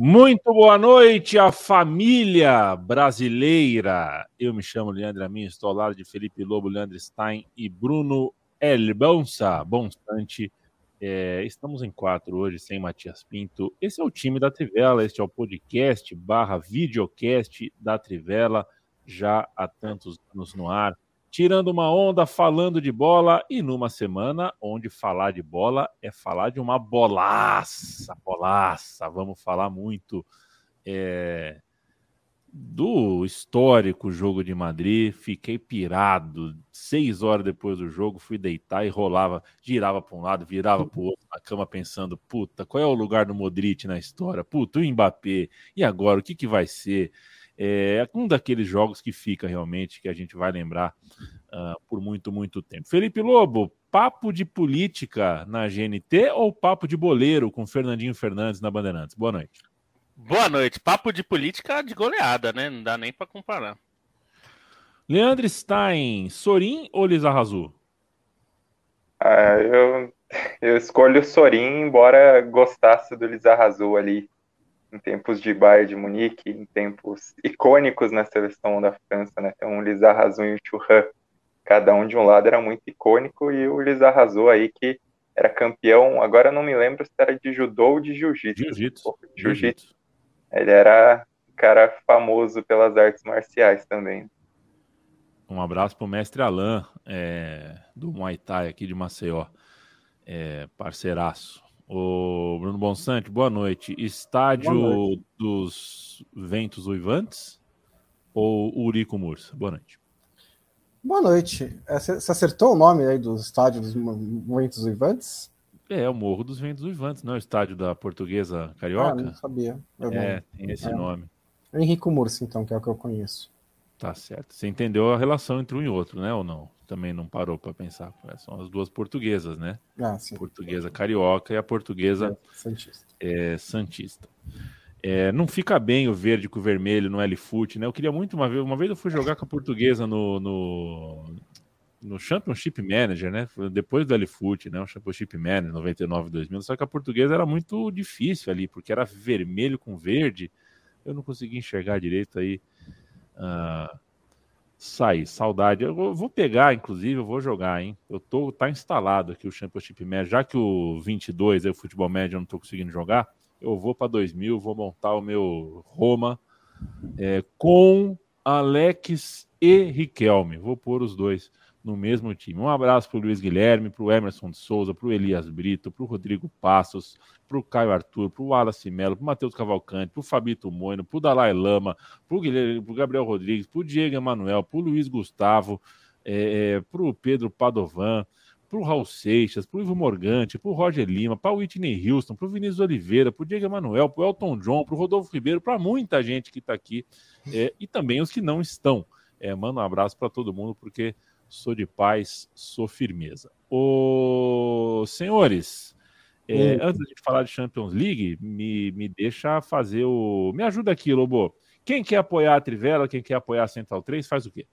Muito boa noite à família brasileira. Eu me chamo Leandro Amin, estou ao lado de Felipe Lobo, Leandro Stein e Bruno Elbonsa. Bonstante. É, estamos em quatro hoje, sem Matias Pinto. Esse é o time da Trivela, este é o podcast barra videocast da Trivela, já há tantos anos no ar tirando uma onda, falando de bola e numa semana onde falar de bola é falar de uma bolaça, bolaça. Vamos falar muito é, do histórico jogo de Madrid. Fiquei pirado. Seis horas depois do jogo, fui deitar e rolava, girava para um lado, virava para o outro na cama, pensando: puta, qual é o lugar do Modric na história? Puta, o Mbappé. E agora, o que, que vai ser? É um daqueles jogos que fica realmente, que a gente vai lembrar uh, por muito, muito tempo. Felipe Lobo, papo de política na GNT ou papo de boleiro com Fernandinho Fernandes na Bandeirantes? Boa noite. Boa noite. Papo de política de goleada, né? Não dá nem para comparar. Leandro Stein, Sorin ou Lizarrazu? Ah, eu, eu escolho o Sorin, embora gostasse do Lizarrazu ali em tempos de Bayern de Munique, em tempos icônicos na seleção da França, né? Então, o Lizarrazu e o Churran, cada um de um lado era muito icônico, e o Lizarrazu aí que era campeão, agora não me lembro se era de judô ou de jiu-jitsu. Jiu-jitsu. Jiu-jitsu. Ele era um cara famoso pelas artes marciais também. Um abraço para o mestre Alain, é, do Muay Thai aqui de Maceió, é, parceiraço. O Bruno Bonsante, boa noite. Estádio boa noite. dos Ventos Uivantes ou Urico Mursa? Boa noite. Boa noite. É, você acertou o nome aí do estádio dos Ventos Uivantes? É, o Morro dos Ventos Uivantes, não é o estádio da Portuguesa Carioca? Ah, não sabia. Eu é, não... tem esse é. nome. Henrico Mursa, então, que é o que eu conheço. Tá certo. Você entendeu a relação entre um e outro, né? Ou não? Também não parou para pensar. São as duas portuguesas, né? Ah, portuguesa carioca e a portuguesa é, santista. É, santista. É, não fica bem o verde com o vermelho no L-Foot, né? Eu queria muito uma vez. Uma vez eu fui jogar com a portuguesa no, no, no Championship Manager, né? Depois do L-Foot, né? O Championship Manager 99 2000. Só que a portuguesa era muito difícil ali, porque era vermelho com verde. Eu não conseguia enxergar direito aí. Uh, sair. Saudade. Eu vou pegar, inclusive, eu vou jogar, hein? Eu tô, tá instalado aqui o Championship Médio. Já que o 22 é o futebol médio, eu não tô conseguindo jogar, eu vou para 2000, vou montar o meu Roma é, com Alex e Riquelme. Vou pôr os dois no mesmo time. Um abraço para o Luiz Guilherme, para o Emerson de Souza, para o Elias Brito, para o Rodrigo Passos, para o Caio Arthur, para o Wallace Melo, para o Matheus Cavalcante, para o Fabito Moino, para o Dalai Lama, para o Gabriel Rodrigues, para o Diego Emanuel, para o Luiz Gustavo, é, é para o Pedro Padovan, para o Raul Seixas, para o Ivo Morgante, para o Roger Lima, para o Whitney Houston, para o Vinícius Oliveira, para o Diego Emanuel, para o Elton John, para o Rodolfo Ribeiro, para muita gente que está aqui é, e também os que não estão. É, manda um abraço para todo mundo, porque sou de paz, sou firmeza. Ô, senhores, é, antes de falar de Champions League, me, me deixa fazer o. Me ajuda aqui, Lobo. Quem quer apoiar a Trivela, quem quer apoiar a Central 3, faz o quê?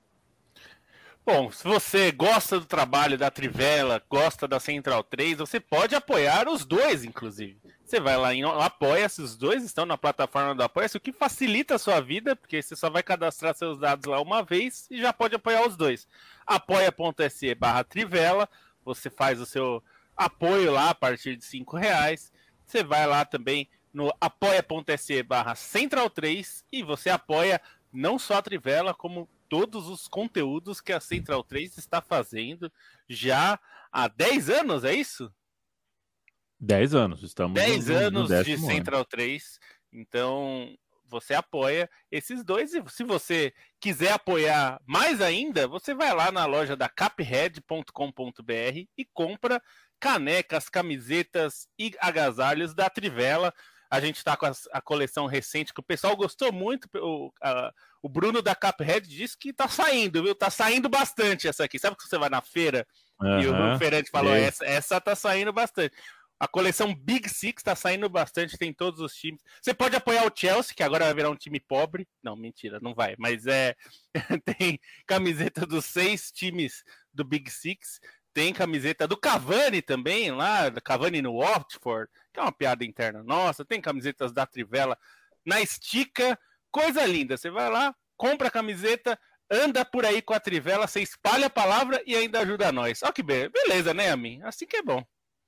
Bom, se você gosta do trabalho da Trivela, gosta da Central 3, você pode apoiar os dois, inclusive. Você vai lá em Apoia-se, os dois estão na plataforma do Apoia-se, o que facilita a sua vida, porque você só vai cadastrar seus dados lá uma vez e já pode apoiar os dois. apoia.se barra Trivela, você faz o seu apoio lá a partir de cinco reais. Você vai lá também no apoia.se barra Central 3 e você apoia não só a Trivela, como todos os conteúdos que a Central 3 está fazendo já há 10 anos, é isso? 10 anos, estamos 10 no, anos no de Central ano. 3. Então, você apoia esses dois. E se você quiser apoiar mais ainda, você vai lá na loja da caphead.com.br e compra canecas, camisetas e agasalhos da Trivela. A gente está com a, a, coleção recente que o pessoal gostou muito. O, a, o Bruno da Caphead disse que tá saindo, viu? Tá saindo bastante essa aqui. Sabe que você vai na feira uhum. e o Ferrante falou: essa, essa tá saindo bastante. A coleção Big Six tá saindo bastante, tem todos os times. Você pode apoiar o Chelsea, que agora vai virar um time pobre. Não, mentira, não vai. Mas é. tem camiseta dos seis times do Big Six Tem camiseta do Cavani também, lá, Cavani no Watford, que é uma piada interna nossa. Tem camisetas da Trivela na Estica, coisa linda. Você vai lá, compra a camiseta, anda por aí com a Trivela, você espalha a palavra e ainda ajuda nós. Ó que beleza, né, Amin? Assim que é bom.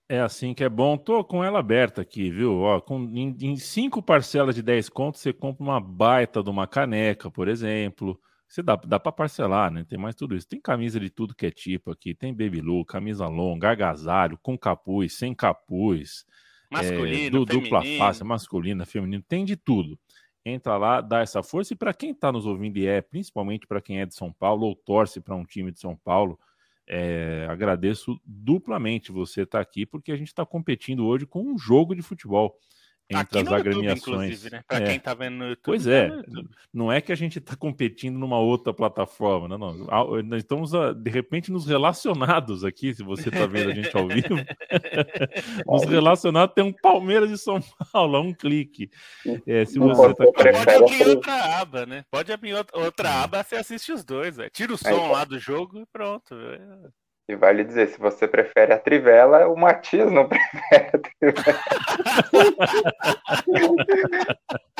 É assim que é bom. Tô com ela aberta aqui, viu? Ó, com, em, em cinco parcelas de 10 contos, você compra uma baita de uma caneca, por exemplo. Você dá, dá para parcelar, né? Tem mais tudo isso. Tem camisa de tudo que é tipo aqui. Tem baby look, camisa longa, agasalho, com capuz, sem capuz. Masculino, é, dupla face, masculina, feminino. Tem de tudo. Entra lá, dá essa força. E para quem está nos ouvindo e é, principalmente para quem é de São Paulo ou torce para um time de São Paulo, é, agradeço duplamente você estar tá aqui, porque a gente está competindo hoje com um jogo de futebol entre Aqui as agremiações. Né? Para é. quem está vendo no YouTube. Pois tá é, não é que a gente está competindo numa outra plataforma, não, não. Nós estamos, ah, de repente, nos relacionados aqui, se você está vendo a gente ao vivo. nos relacionados tem um Palmeiras de São Paulo, um clique. É, se você tá... Pode abrir outra aba, né? Pode abrir outra aba, você assiste os dois. Véio. Tira o som lá do jogo e pronto. Véio. E vale dizer, se você prefere a Trivela, o Matias não prefere a Trivela.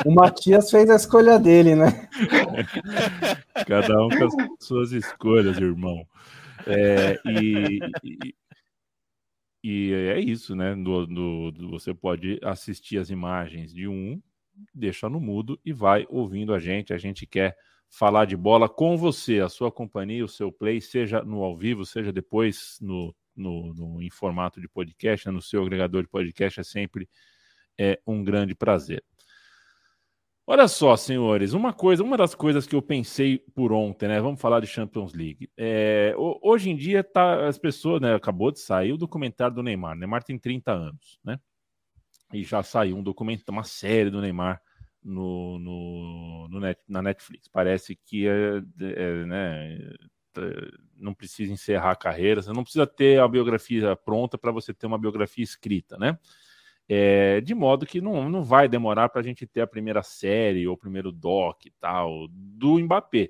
o Matias fez a escolha dele, né? Cada um com as suas escolhas, irmão. É, e, e, e, é isso, né? No, no, você pode assistir as imagens de um, deixa no mudo e vai ouvindo a gente. A gente quer falar de bola com você, a sua companhia, o seu play, seja no ao vivo, seja depois no, no, no em formato de podcast, né, no seu agregador de podcast, é sempre é, um grande prazer. Olha só, senhores, uma coisa, uma das coisas que eu pensei por ontem, né? Vamos falar de Champions League. É, hoje em dia, tá, as pessoas, né? Acabou de sair o documentário do Neymar. O Neymar tem 30 anos, né? E já saiu um documentário, uma série do Neymar no, no, no net, na Netflix. Parece que é, é, né, não precisa encerrar a carreira, você não precisa ter a biografia pronta para você ter uma biografia escrita, né? É, de modo que não, não vai demorar para a gente ter a primeira série ou o primeiro doc e tal do Mbappé.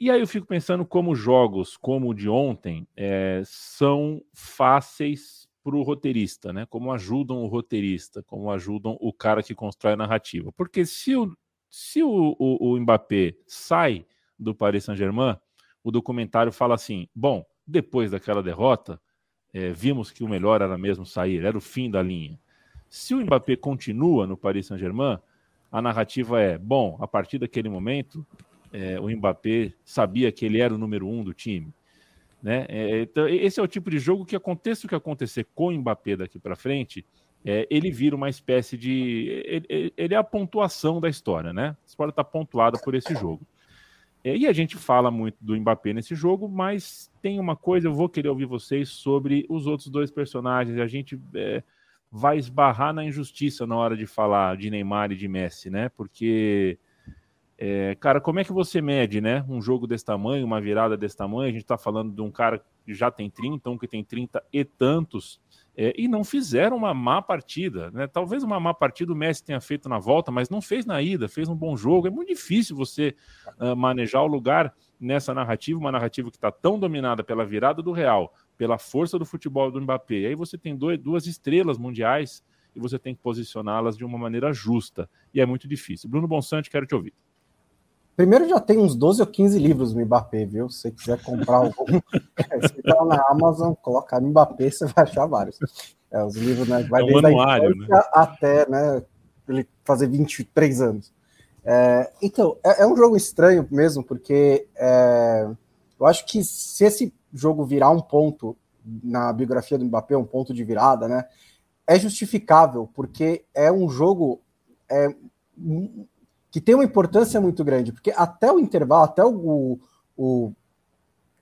E aí eu fico pensando como jogos como o de ontem é, são fáceis para o roteirista, né? Como ajudam o roteirista, como ajudam o cara que constrói a narrativa. Porque se o, se o, o, o Mbappé sai do Paris Saint-Germain, o documentário fala assim: bom, depois daquela derrota, é, vimos que o melhor era mesmo sair, era o fim da linha. Se o Mbappé continua no Paris Saint-Germain, a narrativa é: bom, a partir daquele momento, é, o Mbappé sabia que ele era o número um do time. Né? É, então, esse é o tipo de jogo que aconteça o que acontecer com o Mbappé daqui para frente, é, ele vira uma espécie de. Ele, ele, é a pontuação da história, né? A história está pontuada por esse jogo. É, e a gente fala muito do Mbappé nesse jogo, mas tem uma coisa, eu vou querer ouvir vocês sobre os outros dois personagens. A gente é, vai esbarrar na injustiça na hora de falar de Neymar e de Messi, né? Porque é, cara, como é que você mede, né? Um jogo desse tamanho, uma virada desse tamanho? A gente está falando de um cara que já tem 30, um que tem 30 e tantos, é, e não fizeram uma má partida, né? Talvez uma má partida o Messi tenha feito na volta, mas não fez na ida, fez um bom jogo. É muito difícil você uh, manejar o lugar nessa narrativa, uma narrativa que está tão dominada pela virada do Real, pela força do futebol do Mbappé. E aí você tem dois, duas estrelas mundiais e você tem que posicioná-las de uma maneira justa. E é muito difícil. Bruno Bonsante, quero te ouvir. Primeiro já tem uns 12 ou 15 livros do Mbappé, viu? Se você quiser comprar algum, você tá na Amazon, colocar Mbappé, você vai achar vários. É, os livros, né? Vai é um né? até né, ele fazer 23 anos. É, então, é, é, um jogo estranho mesmo, porque é, eu acho que se esse jogo virar um ponto na biografia do Mbappé, um ponto de virada, né? É justificável, porque é um jogo é, que tem uma importância muito grande, porque até o intervalo, até o, o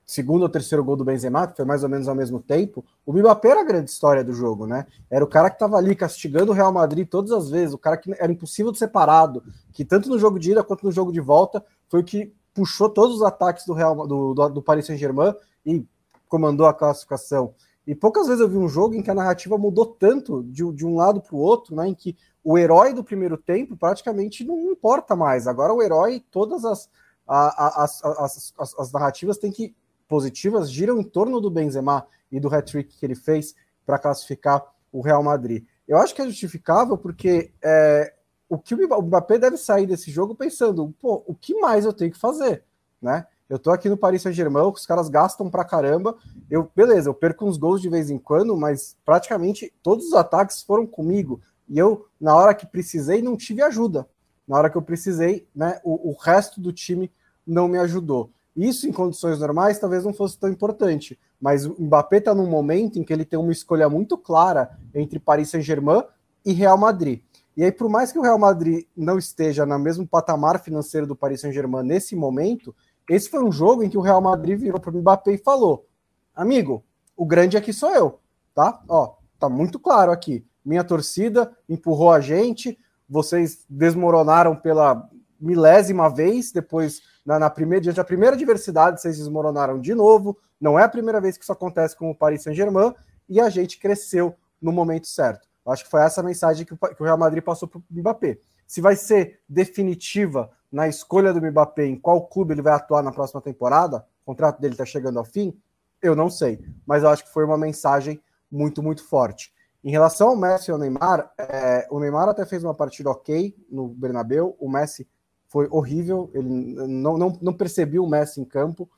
segundo ou terceiro gol do Benzema, que foi mais ou menos ao mesmo tempo, o Mbappé era a grande história do jogo, né? Era o cara que estava ali castigando o Real Madrid todas as vezes, o cara que era impossível de ser parado, que tanto no jogo de ida quanto no jogo de volta foi o que puxou todos os ataques do Real do, do, do Paris Saint-Germain e comandou a classificação. E poucas vezes eu vi um jogo em que a narrativa mudou tanto de, de um lado para o outro, né? Em que o herói do primeiro tempo praticamente não importa mais. Agora o herói, todas as, as, as, as, as narrativas têm que positivas giram em torno do Benzema. e do hat-trick que ele fez para classificar o Real Madrid. Eu acho que é justificável porque é, o que o Mbappé deve sair desse jogo pensando, pô, o que mais eu tenho que fazer, né? Eu tô aqui no Paris Saint-Germain, os caras gastam pra caramba. Eu, beleza, eu perco uns gols de vez em quando, mas praticamente todos os ataques foram comigo. E eu, na hora que precisei, não tive ajuda. Na hora que eu precisei, né, o, o resto do time não me ajudou. Isso em condições normais talvez não fosse tão importante, mas o Mbappé está num momento em que ele tem uma escolha muito clara entre Paris Saint-Germain e Real Madrid. E aí, por mais que o Real Madrid não esteja no mesmo patamar financeiro do Paris Saint-Germain nesse momento, esse foi um jogo em que o Real Madrid virou para o Mbappé e falou: Amigo, o grande aqui sou eu, tá? Ó, tá muito claro aqui. Minha torcida empurrou a gente, vocês desmoronaram pela milésima vez, depois, na, na primeira, diante da primeira adversidade, vocês desmoronaram de novo. Não é a primeira vez que isso acontece com o Paris Saint-Germain, e a gente cresceu no momento certo. Acho que foi essa mensagem que o, que o Real Madrid passou para o Mbappé. Se vai ser definitiva na escolha do Mbappé em qual clube ele vai atuar na próxima temporada, o contrato dele está chegando ao fim, eu não sei. Mas eu acho que foi uma mensagem muito, muito forte. Em relação ao Messi e ao Neymar, é, o Neymar até fez uma partida ok no Bernabeu, o Messi foi horrível, ele não, não, não percebeu o Messi em campo,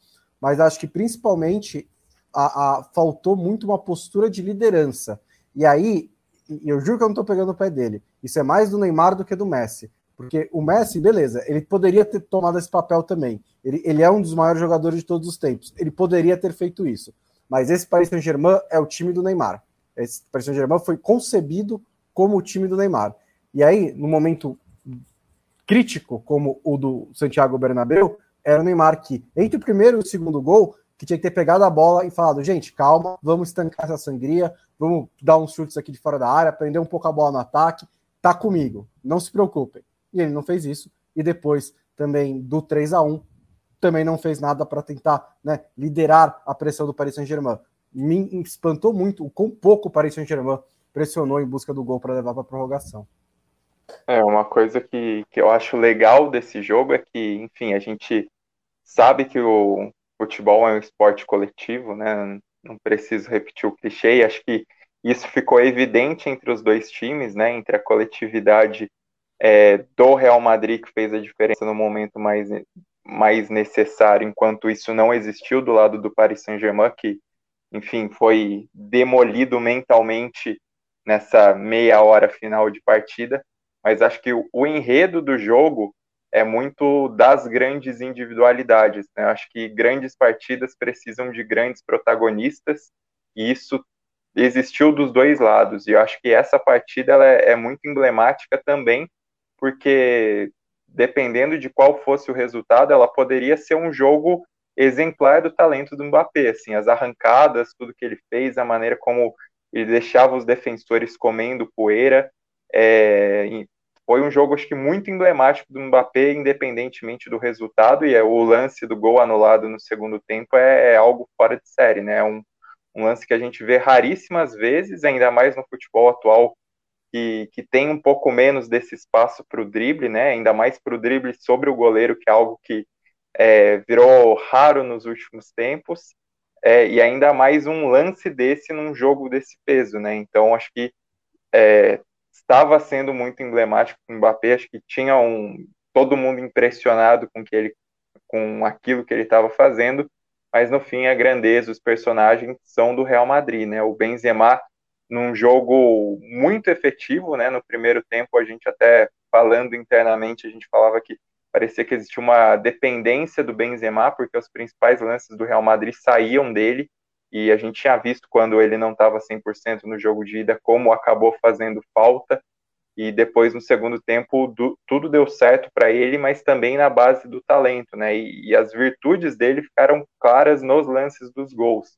mas acho que principalmente a, a, faltou muito uma postura de liderança. E aí, eu juro que eu não estou pegando o pé dele, isso é mais do Neymar do que do Messi. Porque o Messi, beleza, ele poderia ter tomado esse papel também. Ele, ele é um dos maiores jogadores de todos os tempos. Ele poderia ter feito isso. Mas esse Paris Saint-Germain é o time do Neymar. Esse Paris Saint-Germain foi concebido como o time do Neymar. E aí, no momento crítico, como o do Santiago Bernabéu, era o Neymar que, entre o primeiro e o segundo gol, que tinha que ter pegado a bola e falado, gente, calma, vamos estancar essa sangria, vamos dar uns chutes aqui de fora da área, prender um pouco a bola no ataque, tá comigo, não se preocupem. E ele não fez isso, e depois também do 3 a 1 também não fez nada para tentar né, liderar a pressão do Paris Saint-Germain me espantou muito o quão pouco o Paris Saint-Germain pressionou em busca do gol para levar para a prorrogação. É, uma coisa que, que eu acho legal desse jogo é que, enfim, a gente sabe que o futebol é um esporte coletivo, né? Não preciso repetir o clichê, acho que isso ficou evidente entre os dois times, né? Entre a coletividade é, do Real Madrid, que fez a diferença no momento mais, mais necessário, enquanto isso não existiu do lado do Paris Saint-Germain, que enfim, foi demolido mentalmente nessa meia hora final de partida, mas acho que o, o enredo do jogo é muito das grandes individualidades. Né? Acho que grandes partidas precisam de grandes protagonistas, e isso existiu dos dois lados. E eu acho que essa partida ela é, é muito emblemática também, porque dependendo de qual fosse o resultado, ela poderia ser um jogo exemplar do talento do Mbappé, assim, as arrancadas, tudo que ele fez, a maneira como ele deixava os defensores comendo poeira, é, foi um jogo, acho que, muito emblemático do Mbappé, independentemente do resultado, e é, o lance do gol anulado no segundo tempo é, é algo fora de série, né, é um, um lance que a gente vê raríssimas vezes, ainda mais no futebol atual, que, que tem um pouco menos desse espaço para o drible, né, ainda mais para o drible sobre o goleiro, que é algo que é, virou raro nos últimos tempos, é, e ainda mais um lance desse num jogo desse peso, né? Então acho que é, estava sendo muito emblemático com o Mbappé, acho que tinha um todo mundo impressionado com que ele com aquilo que ele estava fazendo, mas no fim a grandeza, os personagens são do Real Madrid, né? O Benzema num jogo muito efetivo, né? No primeiro tempo a gente até falando internamente a gente falava que parecia que existia uma dependência do Benzema, porque os principais lances do Real Madrid saíam dele, e a gente tinha visto quando ele não estava 100% no jogo de ida, como acabou fazendo falta, e depois no segundo tempo do, tudo deu certo para ele, mas também na base do talento, né, e, e as virtudes dele ficaram claras nos lances dos gols.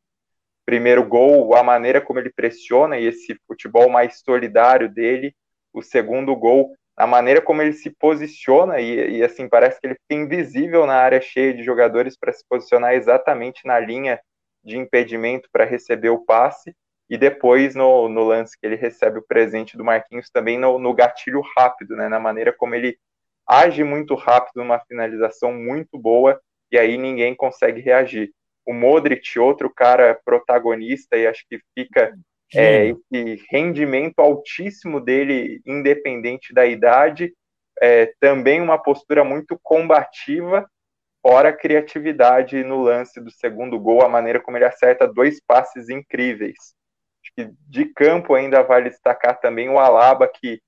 Primeiro gol, a maneira como ele pressiona e esse futebol mais solidário dele, o segundo gol, a maneira como ele se posiciona e, e, assim parece que ele fica invisível na área cheia de jogadores para se posicionar exatamente na linha de impedimento para receber o passe e depois no, no, lance que ele recebe o presente do Marquinhos também no, no gatilho rápido, né, na maneira como ele age muito rápido numa finalização muito boa e aí ninguém consegue reagir. O o Modric, outro cara protagonista, e acho que fica é, esse rendimento altíssimo dele, independente da idade, é, também uma postura muito combativa, fora a criatividade no lance do segundo gol, a maneira como ele acerta dois passes incríveis. Acho que de campo ainda vale destacar também o Alaba, que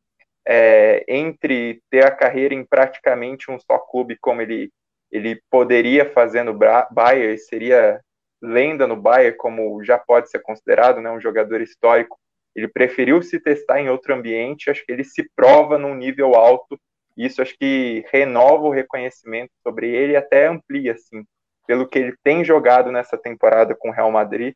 é, entre ter a carreira em praticamente um só clube, como ele, ele poderia fazer no Bayern, seria lenda no Bayern, como já pode ser considerado, né, um jogador histórico. Ele preferiu se testar em outro ambiente, acho que ele se prova num nível alto, isso acho que renova o reconhecimento sobre ele e até amplia, assim, pelo que ele tem jogado nessa temporada com o Real Madrid.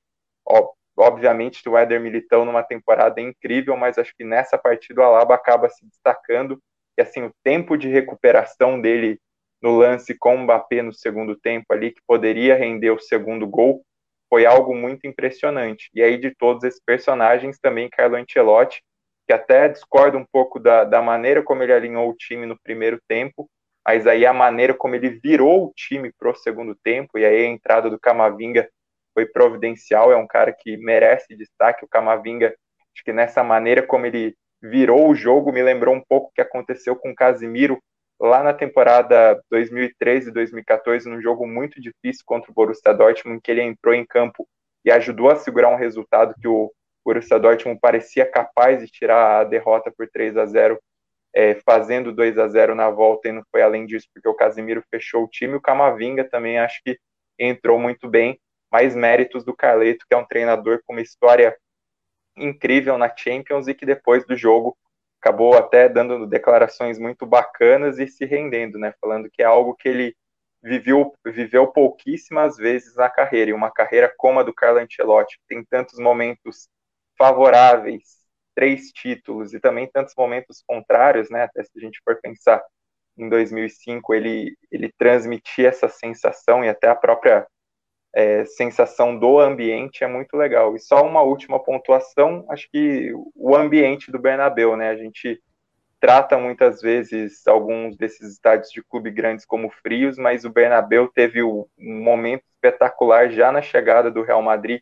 Obviamente, o Éder Militão numa temporada incrível, mas acho que nessa partida o Alaba acaba se destacando, e assim, o tempo de recuperação dele no lance com o Mbappé no segundo tempo ali, que poderia render o segundo gol, foi algo muito impressionante. E aí, de todos esses personagens, também Carlo Ancelotti, que até discorda um pouco da, da maneira como ele alinhou o time no primeiro tempo, mas aí a maneira como ele virou o time para o segundo tempo, e aí a entrada do Camavinga foi providencial, é um cara que merece destaque, o Camavinga, acho que nessa maneira como ele virou o jogo, me lembrou um pouco o que aconteceu com o Casimiro lá na temporada 2013 e 2014, num jogo muito difícil contra o Borussia Dortmund, que ele entrou em campo e ajudou a segurar um resultado que o Borussia Dortmund parecia capaz de tirar a derrota por 3 a 0 é, fazendo 2 a 0 na volta e não foi além disso, porque o Casemiro fechou o time, o Camavinga também acho que entrou muito bem, mais méritos do Carleto, que é um treinador com uma história incrível na Champions e que depois do jogo acabou até dando declarações muito bacanas e se rendendo, né? Falando que é algo que ele viveu, viveu pouquíssimas vezes na carreira, e uma carreira como a do Carlo Ancelotti, tem tantos momentos favoráveis, três títulos, e também tantos momentos contrários, né? Até se a gente for pensar em 2005, ele, ele transmitia essa sensação e até a própria é, sensação do ambiente é muito legal. E só uma última pontuação, acho que o ambiente do Bernabéu, né? A gente trata muitas vezes alguns desses estádios de clube grandes como frios, mas o Bernabéu teve um momento espetacular já na chegada do Real Madrid,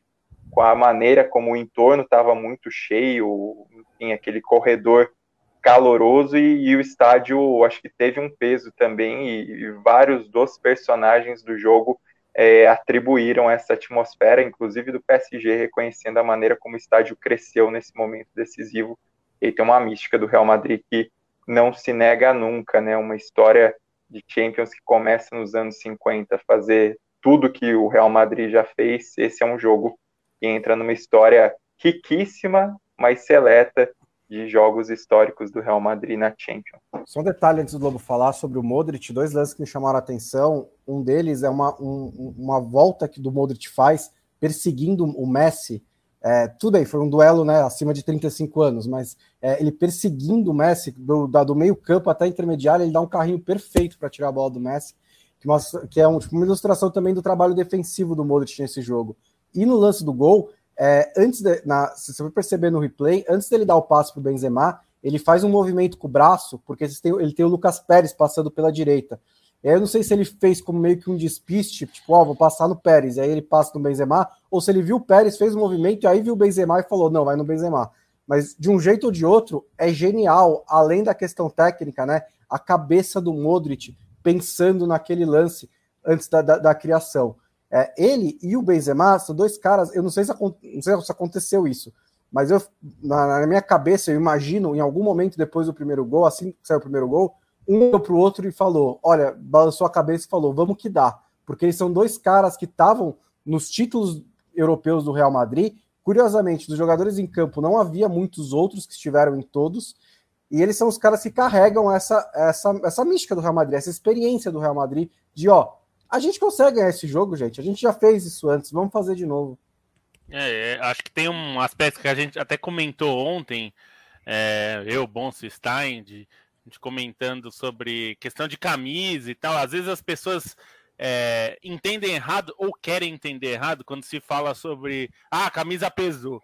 com a maneira como o entorno estava muito cheio, enfim, aquele corredor caloroso e, e, o estádio acho que teve um peso também e, e vários dos personagens do jogo é, atribuíram essa atmosfera, inclusive do PSG, reconhecendo a maneira como o estádio cresceu nesse momento decisivo. E tem uma mística do Real Madrid que não se nega nunca, né? Uma história de Champions que começa nos anos 50, fazer tudo que o Real Madrid já fez. Esse é um jogo que entra numa história riquíssima, mas seleta de jogos históricos do Real Madrid na Champions. Só um detalhe antes do Lobo falar sobre o Modric, dois lances que me chamaram a atenção. Um deles é uma, um, uma volta que do Modric faz perseguindo o Messi. É, tudo bem, foi um duelo né, acima de 35 anos, mas é, ele perseguindo o Messi do, do meio campo até a intermediária, ele dá um carrinho perfeito para tirar a bola do Messi, que, mostra, que é um, tipo, uma ilustração também do trabalho defensivo do Modric nesse jogo. E no lance do gol, é, antes de, na, se você for perceber no replay, antes dele dar o passo para o Benzema, ele faz um movimento com o braço, porque ele tem o Lucas Pérez passando pela direita. Eu não sei se ele fez como meio que um despiste, tipo, ó, oh, vou passar no Pérez, e aí ele passa no Benzema, ou se ele viu o Pérez, fez o um movimento, e aí viu o Benzema e falou, não, vai no Benzema. Mas de um jeito ou de outro, é genial, além da questão técnica, né? A cabeça do Modric pensando naquele lance antes da, da, da criação. É, ele e o Benzema são dois caras, eu não sei se, não sei se aconteceu isso, mas eu, na, na, minha cabeça, eu imagino, em algum momento depois do primeiro gol, assim que saiu o primeiro gol, um olhou pro outro e falou, olha, balançou a cabeça e falou, vamos que dá. Porque eles são dois caras que estavam nos títulos europeus do Real Madrid. Curiosamente, dos jogadores em campo não havia muitos outros que estiveram em todos. E eles são os caras que carregam essa, essa, essa mística do Real Madrid, essa experiência do Real Madrid de, ó, a gente consegue ganhar esse jogo, gente. A gente já fez isso antes, vamos fazer de novo. É, é acho que tem um aspecto que a gente até comentou ontem, é, eu, Bonso Stein, de, de, comentando sobre questão de camisa e tal. Às vezes as pessoas é, entendem errado ou querem entender errado quando se fala sobre ah, a camisa pesou.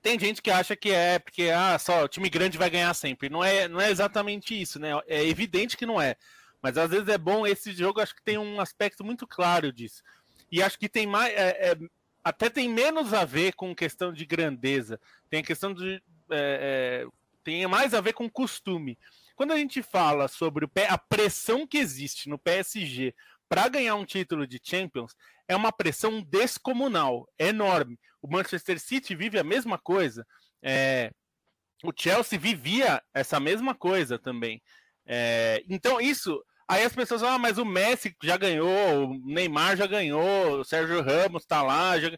Tem gente que acha que é porque ah, só o time grande vai ganhar sempre. Não é, não é exatamente isso, né? É evidente que não é. Mas às vezes é bom, esse jogo acho que tem um aspecto muito claro disso. E acho que tem mais. É, é, até tem menos a ver com questão de grandeza. Tem a questão de. É, é tem mais a ver com costume. Quando a gente fala sobre o, a pressão que existe no PSG para ganhar um título de Champions, é uma pressão descomunal, enorme. O Manchester City vive a mesma coisa. É, o Chelsea vivia essa mesma coisa também. É, então, isso. Aí as pessoas falam, ah, mas o Messi já ganhou, o Neymar já ganhou, o Sérgio Ramos tá lá. Já...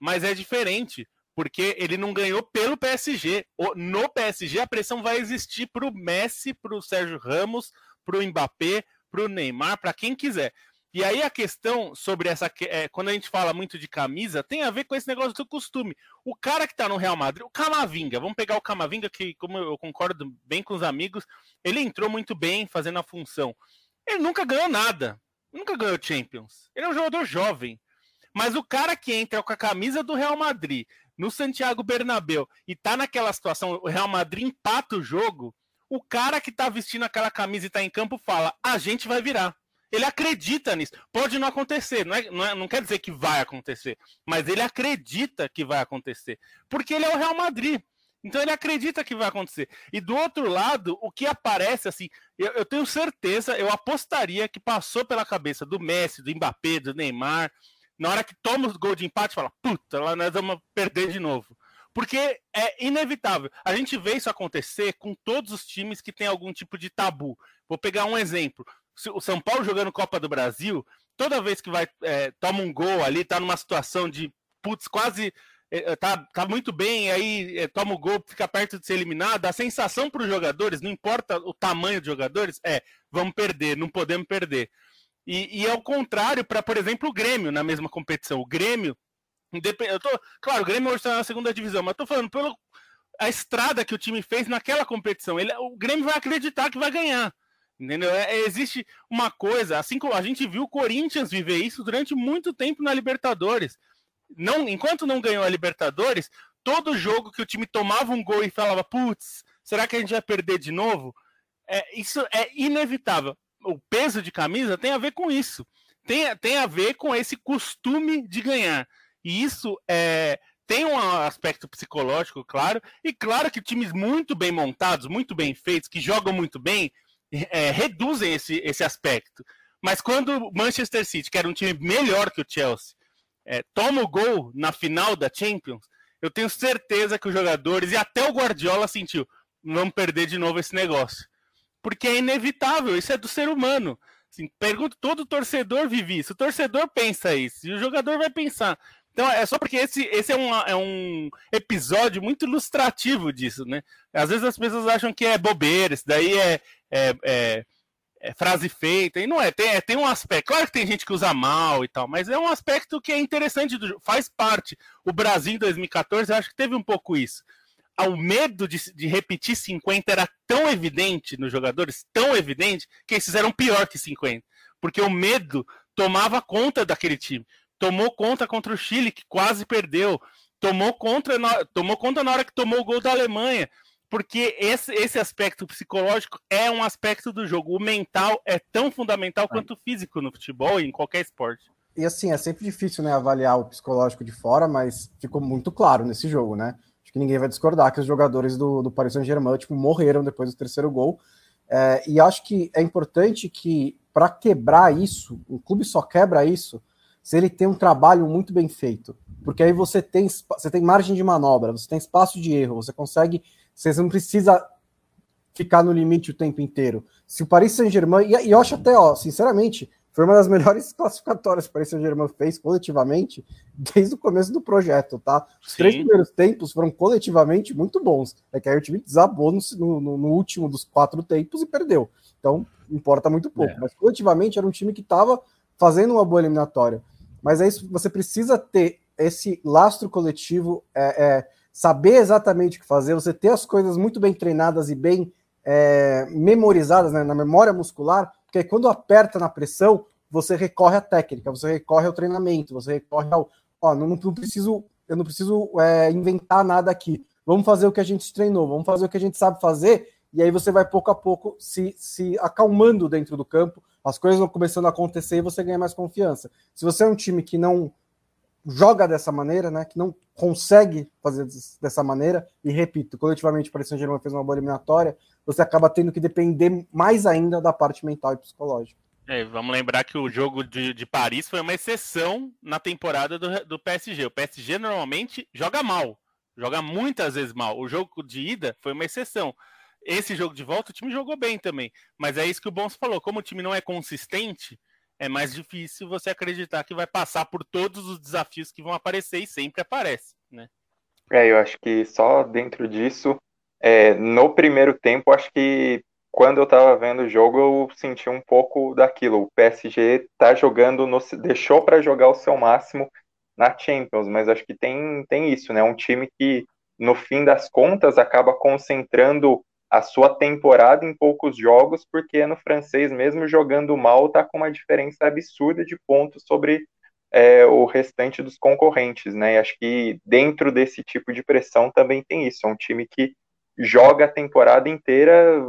Mas é diferente, porque ele não ganhou pelo PSG. No PSG, a pressão vai existir para o Messi, para o Sérgio Ramos, para o Mbappé, para o Neymar, para quem quiser. E aí a questão sobre essa. É, quando a gente fala muito de camisa, tem a ver com esse negócio do costume. O cara que tá no Real Madrid, o Camavinga, vamos pegar o Camavinga, que, como eu concordo bem com os amigos, ele entrou muito bem fazendo a função. Ele nunca ganhou nada. Nunca ganhou Champions. Ele é um jogador jovem. Mas o cara que entra com a camisa do Real Madrid no Santiago Bernabéu e tá naquela situação, o Real Madrid empata o jogo, o cara que tá vestindo aquela camisa e tá em campo fala: a gente vai virar ele acredita nisso. Pode não acontecer, não, é, não, é, não, quer dizer que vai acontecer, mas ele acredita que vai acontecer, porque ele é o Real Madrid. Então ele acredita que vai acontecer. E do outro lado, o que aparece assim, eu, eu tenho certeza, eu apostaria que passou pela cabeça do Messi, do Mbappé, do Neymar, na hora que toma os gols de empate, fala, puta, lá nós vamos perder de novo. Porque é inevitável. A gente vê isso acontecer com todos os times que têm algum tipo de tabu. Vou pegar um exemplo o São Paulo jogando Copa do Brasil, toda vez que vai é, toma um gol ali, tá numa situação de putz, quase é, é tá, tá muito bem, aí é, toma o gol, fica perto de ser eliminado. A sensação para os jogadores, não importa o tamanho dos jogadores, é vamos perder, não podemos perder. E, e é o contrário para, por exemplo, o Grêmio na mesma competição. O Grêmio, eu tô, claro, o Grêmio hoje está na segunda divisão, mas estou falando pelo a estrada que o time fez naquela competição. Ele, o Grêmio vai acreditar que vai ganhar. Entendeu? É, existe uma coisa, assim como a gente viu o Corinthians viver isso durante muito tempo na Libertadores. Não, enquanto não ganhou a Libertadores, todo jogo que o time tomava um gol e falava, putz, será que a gente vai perder de novo? É, isso é inevitável. O peso de camisa tem a ver com isso. Tem, tem a ver com esse costume de ganhar. E isso é, tem um aspecto psicológico, claro, e claro que times muito bem montados, muito bem feitos, que jogam muito bem, é, reduzem esse, esse aspecto. Mas quando o Manchester City, que era um time melhor que o Chelsea, é, toma o gol na final da Champions, eu tenho certeza que os jogadores e até o Guardiola sentiu, vamos perder de novo esse negócio. Porque é inevitável, isso é do ser humano. Assim, pergunto, todo torcedor vive isso, o torcedor pensa isso, e o jogador vai pensar. Então é só porque esse, esse é, um, é um episódio muito ilustrativo disso, né? Às vezes as pessoas acham que é bobeira, isso daí é, é, é, é frase feita, e não é. Tem, é, tem um aspecto, claro que tem gente que usa mal e tal, mas é um aspecto que é interessante, do, faz parte. O Brasil em 2014, eu acho que teve um pouco isso. O medo de, de repetir 50 era tão evidente nos jogadores, tão evidente, que eles fizeram pior que 50. Porque o medo tomava conta daquele time tomou conta contra o Chile, que quase perdeu, tomou conta na, tomou conta na hora que tomou o gol da Alemanha, porque esse, esse aspecto psicológico é um aspecto do jogo. O mental é tão fundamental quanto o físico no futebol e em qualquer esporte. E assim, é sempre difícil né, avaliar o psicológico de fora, mas ficou muito claro nesse jogo, né? Acho que ninguém vai discordar que os jogadores do, do Paris Saint-Germain tipo, morreram depois do terceiro gol. É, e acho que é importante que, para quebrar isso, o clube só quebra isso se ele tem um trabalho muito bem feito. Porque aí você tem, você tem margem de manobra, você tem espaço de erro, você consegue. Você não precisa ficar no limite o tempo inteiro. Se o Paris Saint-Germain. E, e eu acho até, ó, sinceramente, foi uma das melhores classificatórias que o Paris Saint-Germain fez coletivamente desde o começo do projeto, tá? Os Sim. três primeiros tempos foram coletivamente muito bons. É que aí o time desabou no, no, no último dos quatro tempos e perdeu. Então, importa muito pouco. É. Mas coletivamente era um time que estava fazendo uma boa eliminatória. Mas é isso, você precisa ter esse lastro coletivo, é, é, saber exatamente o que fazer, você ter as coisas muito bem treinadas e bem é, memorizadas né, na memória muscular, porque quando aperta na pressão, você recorre à técnica, você recorre ao treinamento, você recorre ao. Ó, não, não preciso, eu não preciso é, inventar nada aqui. Vamos fazer o que a gente treinou, vamos fazer o que a gente sabe fazer e aí você vai pouco a pouco se, se acalmando dentro do campo, as coisas vão começando a acontecer e você ganha mais confiança. Se você é um time que não joga dessa maneira, né, que não consegue fazer dessa maneira, e repito, coletivamente o Paris Saint-Germain fez uma boa eliminatória, você acaba tendo que depender mais ainda da parte mental e psicológica. É, vamos lembrar que o jogo de, de, Paris foi uma exceção na temporada do, do PSG. O PSG normalmente joga mal, joga muitas vezes mal. O jogo de ida foi uma exceção. Esse jogo de volta, o time jogou bem também. Mas é isso que o Bons falou: como o time não é consistente, é mais difícil você acreditar que vai passar por todos os desafios que vão aparecer e sempre aparece, né? É, eu acho que só dentro disso, é, no primeiro tempo, acho que quando eu estava vendo o jogo, eu senti um pouco daquilo. O PSG tá jogando, no, deixou para jogar o seu máximo na Champions, mas acho que tem, tem isso, né? Um time que, no fim das contas, acaba concentrando a sua temporada em poucos jogos, porque no francês, mesmo jogando mal, tá com uma diferença absurda de pontos sobre é, o restante dos concorrentes, né? E acho que dentro desse tipo de pressão também tem isso. É um time que joga a temporada inteira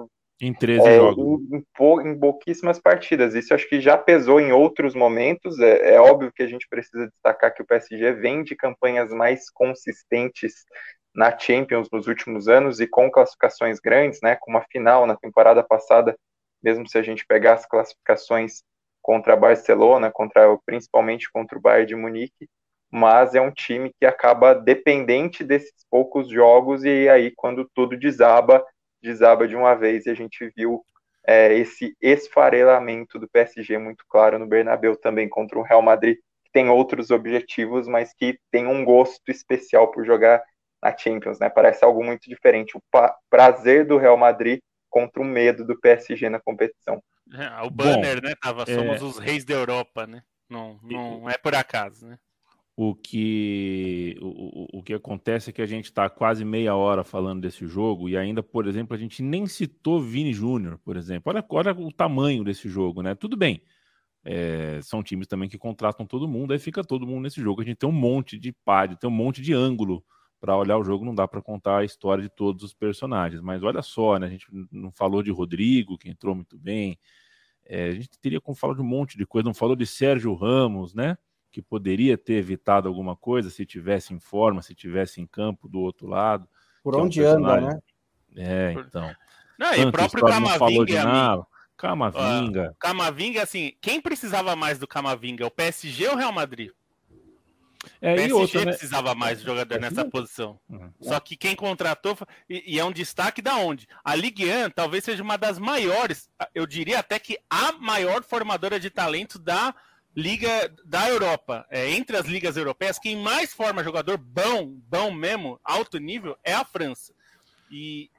em 13 é, jogos. Em, em, em, pouquíssimas partidas. Isso acho que já pesou em outros momentos. É, é, óbvio que a gente precisa destacar que o PSG vem de campanhas mais consistentes na Champions nos últimos anos e com classificações grandes, né? Com uma final na temporada passada, mesmo se a gente pegar as classificações contra a Barcelona, contra principalmente contra o Bayern de Munique, mas é um time que acaba dependente desses poucos jogos e aí quando tudo desaba desaba de uma vez e a gente viu é, esse esfarelamento do PSG muito claro no Bernabéu também contra o Real Madrid, que tem outros objetivos, mas que tem um gosto especial por jogar na Champions, né? Parece algo muito diferente. O prazer do Real Madrid contra o medo do PSG na competição. É, o banner, Bom, né? Tava, somos é... os reis da Europa, né? Não, não é por acaso, né? O que, o, o que acontece é que a gente está quase meia hora falando desse jogo e ainda, por exemplo, a gente nem citou Vini Júnior, por exemplo. Olha, olha o tamanho desse jogo, né? Tudo bem, é, são times também que contratam todo mundo, aí fica todo mundo nesse jogo. A gente tem um monte de pádio, tem um monte de ângulo para olhar o jogo, não dá para contar a história de todos os personagens. Mas olha só, né? A gente não falou de Rodrigo, que entrou muito bem. É, a gente teria como falar de um monte de coisa, não falou de Sérgio Ramos, né? que poderia ter evitado alguma coisa se tivesse em forma, se tivesse em campo do outro lado. Por onde é um anda, né? É, então. Não, e o próprio Camavinga. Camavinga. Camavinga, assim, quem precisava mais do Camavinga? O PSG ou o Real Madrid? É, o PSG outra, né? precisava mais de jogador nessa posição. Uhum. Só que quem contratou, e, e, é um destaque da onde? A Ligue 1 talvez seja uma das maiores, eu diria até que a maior formadora de talento da liga da Europa. É, entre as ligas europeias, quem mais forma jogador bom, bom mesmo, alto nível, é a França. E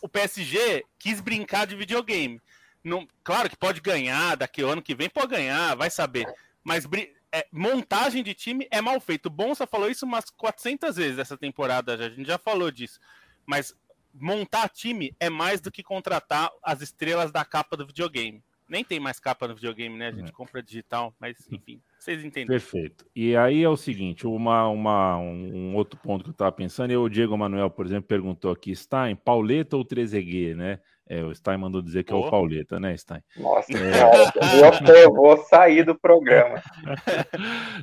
o PSG quis brincar de videogame. Não, claro que pode ganhar, daqui ao ano que vem pode ganhar, vai saber. Mas é, montagem de time é mal feito. O Bonsa falou isso umas 400 vezes essa temporada, a gente já falou disso. Mas montar time é mais do que contratar as estrelas da capa do videogame. Nem tem mais capa no videogame, né? A gente é. compra digital, mas enfim, vocês entendem. Perfeito. E aí é o seguinte: uma, uma, um, outro ponto que eu estava pensando, e o Diego Manuel, por exemplo, perguntou aqui: está em Pauleta ou Trezeguet, né? É, o Stein mandou dizer que oh. é o Pauleta, né, Stein? Nossa, é... eu, vou sair do programa.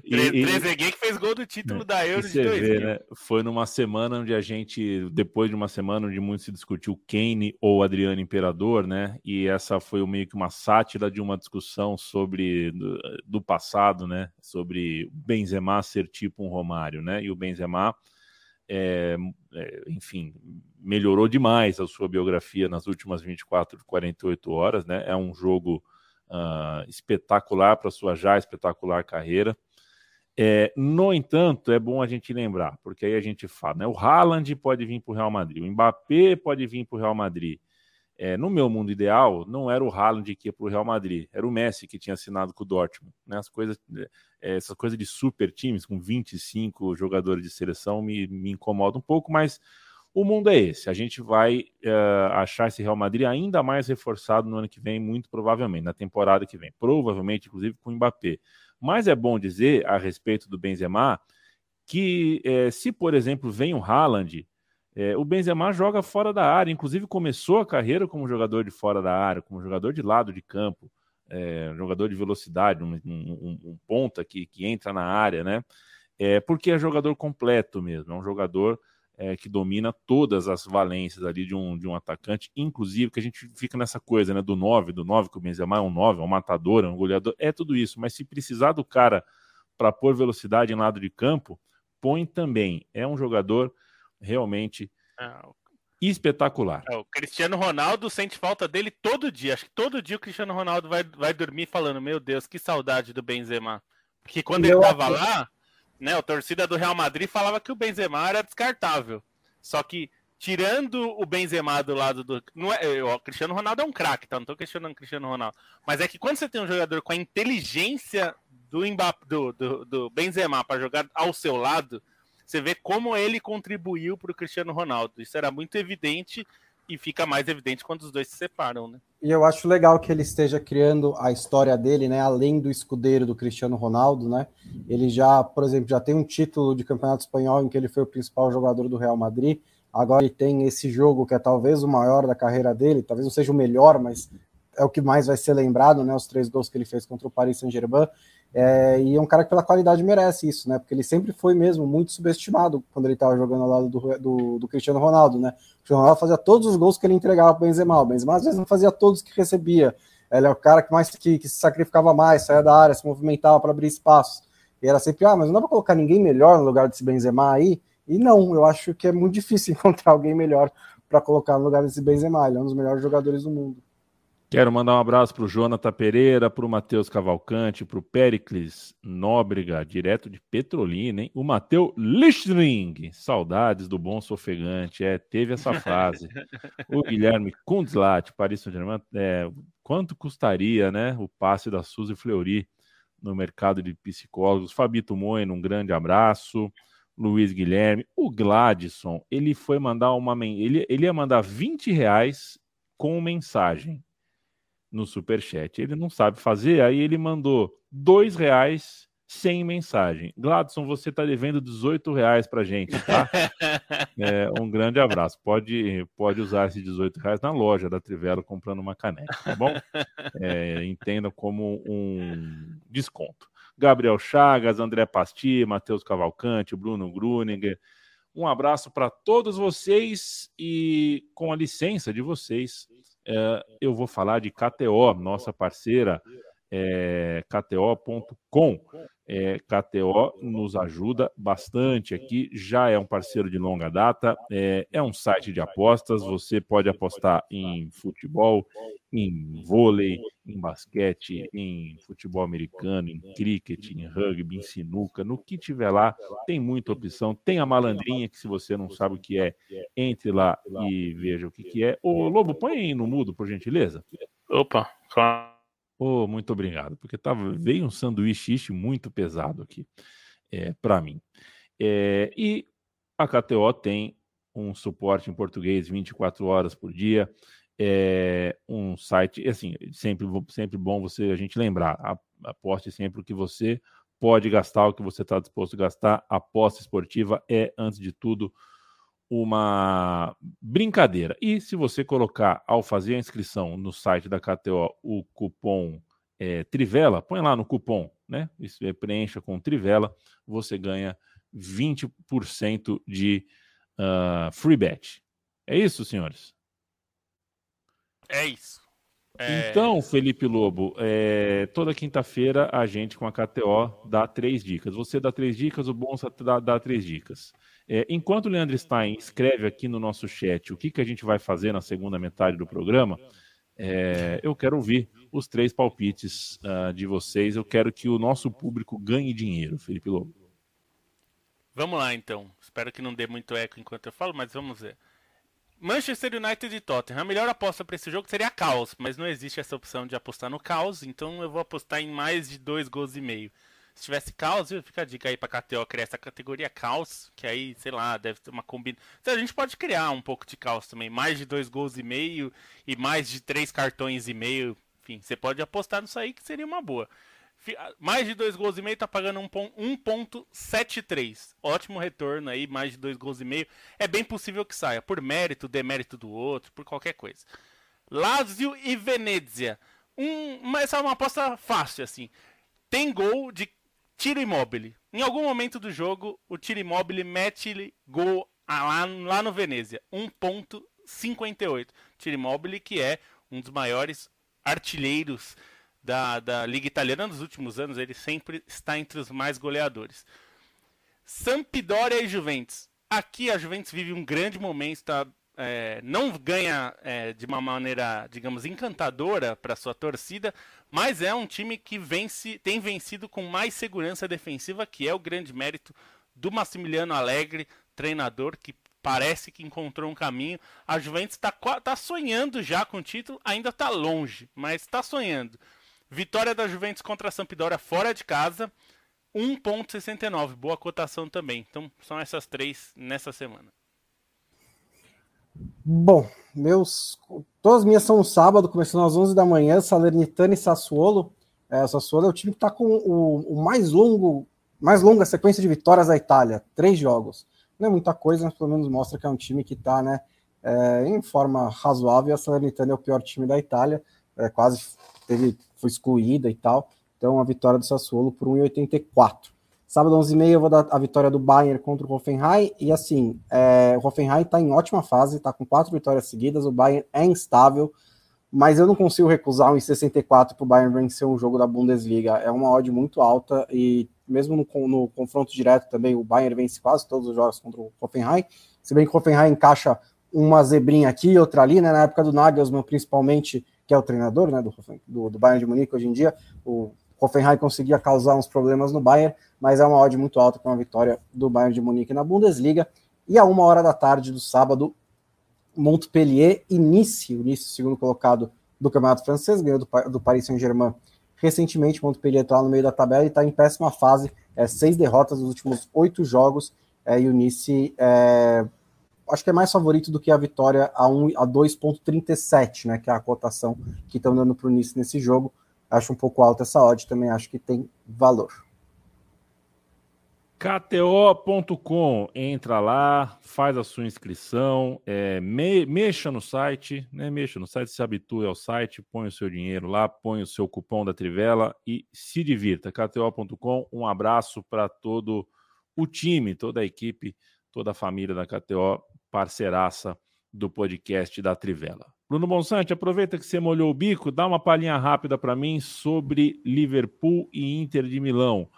e, Trezeguet que fez gol do título é, da Euro de 2000. Vê, né? Foi numa semana onde a gente, depois de uma semana onde muito se discutiu Kane ou Adriano Imperador, né? E essa foi meio que uma sátira de uma discussão sobre do, do passado, né? Sobre Benzema ser tipo um Romário, né? E o Benzema é, é, enfim, melhorou demais a sua biografia nas últimas 24, 48 horas, né? É um jogo uh, espetacular para sua já espetacular carreira. É, no entanto, é bom a gente lembrar, porque aí a gente fala, né? O Haaland pode vir para o Real Madrid, o Mbappé pode vir para o Real Madrid. É, no meu mundo ideal, não era o Haaland que ia para o Real Madrid, era o Messi que tinha assinado com o Dortmund. Né? As coisas, é, essa de super times com 25 jogadores de seleção me, me incomoda um pouco, mas o mundo é esse. A gente vai uh, achar esse Real Madrid ainda mais reforçado no ano que vem, muito provavelmente, na temporada que vem. Provavelmente, inclusive, com o Mbappé. Mas é bom dizer, a respeito do Benzema, que é, se, por exemplo, vem o Haaland É, o Benzema joga fora da área, inclusive começou a carreira como jogador de fora da área, como jogador de lado de campo, é, jogador de velocidade, um, um, um, ponta que, que entra na área, né? É, porque é jogador completo mesmo, é um jogador é, que domina todas as valências ali de um, de um atacante, inclusive que a gente fica nessa coisa, né, do 9, do 9, que o Benzema é um 9, é um matador, é um goleador, é tudo isso, mas se precisar do cara para pôr velocidade em lado de campo, põe também. É um jogador realmente é, espetacular. É, o Cristiano Ronaldo sente falta dele todo dia. Acho que todo dia o Cristiano Ronaldo vai, vai dormir falando: Meu Deus, que saudade do Benzema. Porque quando ele estava lá, né, a torcida do Real Madrid falava que o Benzema era descartável. Só que tirando o Benzema do lado do. Não é, o Cristiano Ronaldo é um craque, tá? Não tô questionando o Cristiano Ronaldo. Mas é que quando você tem um jogador com a inteligência do, Mbappé, do, do, do Benzema para jogar ao seu lado, você vê como ele contribuiu para o Cristiano Ronaldo. Isso era muito evidente e fica mais evidente quando os dois se separam, né? E eu acho legal que ele esteja criando a história dele, né? Além do escudeiro do Cristiano Ronaldo, né? Ele já, por exemplo, já tem um título de campeonato espanhol em que ele foi o principal jogador do Real Madrid. Agora ele tem esse jogo que é talvez o maior da carreira dele, talvez não seja o melhor, mas é o que mais vai ser lembrado, né? Os três gols que ele fez contra o Paris Saint-Germain. É, e é um cara que pela qualidade merece isso, né? Porque ele sempre foi mesmo muito subestimado quando ele estava jogando ao lado do, do, do, Cristiano Ronaldo, né? O Cristiano Ronaldo fazia todos os gols que ele entregava para o Benzema. O Benzema às vezes não fazia todos que recebia. Ele é o cara que mais que, que se sacrificava mais, saía da área, se movimentava para abrir espaços. E era sempre, ah, mas não dá para colocar ninguém melhor no lugar desse Benzema aí? E não, eu acho que é muito difícil encontrar alguém melhor para colocar no lugar desse Benzema. Ele é um dos melhores jogadores do mundo. Quero mandar um abraço para o Jonathan Pereira, para o Matheus Cavalcante, para o Pericles Nóbrega, direto de Petrolina, hein? O Matheus Lichtring, saudades do bom sofegante, é, teve essa frase. o Guilherme Kundzlat, Paris Saint-Germain, é, quanto custaria, né, o passe da Suzy Fleury no mercado de psicólogos? Fabito Moino, um grande abraço. Luiz Guilherme, o Gladson, ele foi mandar uma, ele, ele ia mandar 20 reais com mensagem no superchat. Ele não sabe fazer, aí ele mandou dois reais sem mensagem. Gladson, você está devendo 18 reais para gente, tá? É, um grande abraço. Pode, pode usar esses 18 reais na loja da Trivela comprando uma caneca, tá bom? É, entenda como um desconto. Gabriel Chagas, André Pasti, Matheus Cavalcante, Bruno Gruninger. Um abraço para todos vocês e com a licença de vocês, eu vou falar de KTO, nossa parceira, é, KTO.com. É, KTO nos ajuda bastante aqui, já é um parceiro de longa data, é, é um site de apostas, você pode apostar em futebol, em vôlei, em basquete, em futebol americano, em cricket, em rugby, em sinuca, no que tiver lá, tem muita opção. Tem a malandrinha, que se você não sabe o que é, entre lá e veja o que, que é. Ô, Lobo, põe aí no mudo, por gentileza. Opa, claro. Oh, muito obrigado, porque tava, veio um sanduíche muito pesado aqui é, para mim. É, e a KTO tem um suporte em português 24 horas por dia. É um site, assim, sempre, sempre bom você a gente lembrar, aposte sempre o que você pode gastar, o que você está disposto a gastar. A aposta esportiva é, antes de tudo, uma brincadeira. E se você colocar, ao fazer a inscrição no site da KTO, o cupom é, Trivela, põe lá no cupom, né? Isso é, preencha com Trivela, você ganha 20% de uh, free bet. É isso, senhores? É isso. É... Então, Felipe Lobo, é, toda quinta-feira a gente com a KTO dá três dicas. Você dá três dicas, o Bonsa dá, dá três dicas. É, enquanto o Leandro Stein escreve aqui no nosso chat o que, que a gente vai fazer na segunda metade do programa, é, eu quero ouvir os três palpites uh, de vocês. Eu quero que o nosso público ganhe dinheiro, Felipe Lobo. Vamos lá, então. Espero que não dê muito eco enquanto eu falo, mas vamos ver. Manchester United e Tottenham. A melhor aposta para esse jogo seria caos, mas não existe essa opção de apostar no caos, então eu vou apostar em mais de dois gols e meio. Se tivesse caos, fica a dica aí pra KTO criar essa categoria caos, que aí, sei lá, deve ter uma combinação. Então, a gente pode criar um pouco de caos também. Mais de dois gols e meio e mais de três cartões e meio. Enfim, você pode apostar nisso aí que seria uma boa. mais de dois gols e meio tá pagando 1.73. Ótimo retorno aí, mais de dois gols e meio. É bem possível que saia, por mérito, demérito do outro, por qualquer coisa. Lazio e Venezia. Um, mas é uma aposta fácil, assim. Tem gol de tiro imóvel. Em algum momento do jogo, o tiro imóvel mete gol lá, lá no Venezia. 1.58. Tiro imóvel que é um dos maiores artilheiros da, da Liga Italiana nos últimos anos, ele sempre está entre os mais goleadores. Sampdoria e Juventus. Aqui a Juventus vive um grande momento, tá, é, não ganha é, de uma maneira, digamos, encantadora para sua torcida, mas é um time que vence, tem vencido com mais segurança defensiva, que é o grande mérito do Massimiliano Alegre, treinador que parece que encontrou um caminho. A Juventus está tá sonhando já com o título, ainda está longe, mas está sonhando. Vitória da Juventus contra a Sampdoria fora de casa, 1.69, boa cotação também. Então são essas três nessa semana. Bom, meus todas as minhas são no sábado, começando às 11 da manhã, Salernitana e Sassuolo. É, o Sassuolo é o time que está com o, o, mais longo, mais longa sequência de vitórias da Itália, três jogos. Não é muita coisa, mas pelo menos mostra que é um time que está né, é, em forma razoável. A Salernitana é o pior time da Itália, é, quase teve, foi excluída e tal. Então, a vitória do Sassuolo por 1,84. Sábado, 11h30, eu vou dar a vitória do Bayern contra o Hoffenheim. E assim, é, o Hoffenheim está em ótima fase, está com quatro vitórias seguidas. O Bayern é instável, mas eu não consigo recusar um 1,64 para o Bayern vencer um jogo da Bundesliga. É uma odd muito alta e mesmo no, no, confronto direto também, o Bayern vence quase todos os jogos contra o Hoffenheim. Se bem que o Hoffenheim encaixa uma zebrinha aqui, outra ali, né? Na época do Nagelsmann, principalmente, que é o treinador né, do, do, do Bayern de Munique hoje em dia, o Hoffenheim conseguia causar uns problemas no Bayern, mas é uma odd muito alta com a vitória do Bayern de Munique na Bundesliga. E a uma hora da tarde do sábado, Montpellier e Nice, o Nice, segundo colocado do Campeonato Francês, ganhou do, do Paris Saint-Germain recentemente. Montpellier está no meio da tabela e está em péssima fase, é, seis derrotas nos últimos oito jogos. É, e o Nice é, acho que é mais favorito do que a vitória a, um, a 2,37, né? Que é a cotação que estão dando para o Nice nesse jogo. Acho um pouco alta essa odd, também acho que tem valor. KTO.com, entra lá, faz a sua inscrição, é, me, mexa no site, né? Mexa no site, se habitue ao site, põe o seu dinheiro lá, põe o seu cupom da Trivela e se divirta. KTO.com, um abraço para todo o time, toda a equipe, toda a família da KTO parceiraça do podcast da Trivela. Bruno Bonsante, aproveita que você molhou o bico, dá uma palhinha rápida para mim sobre Liverpool e Inter de Milão.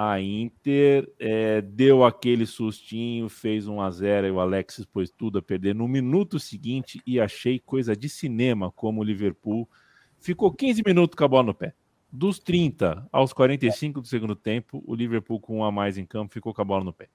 A Inter é, deu aquele sustinho, fez 1 a 0 e o Alexis pôs tudo a perder no minuto seguinte e achei coisa de cinema como o Liverpool ficou 15 minutos com a bola no pé. Dos 30 aos 45 do segundo tempo, o Liverpool com um a mais em campo ficou com a bola no pé.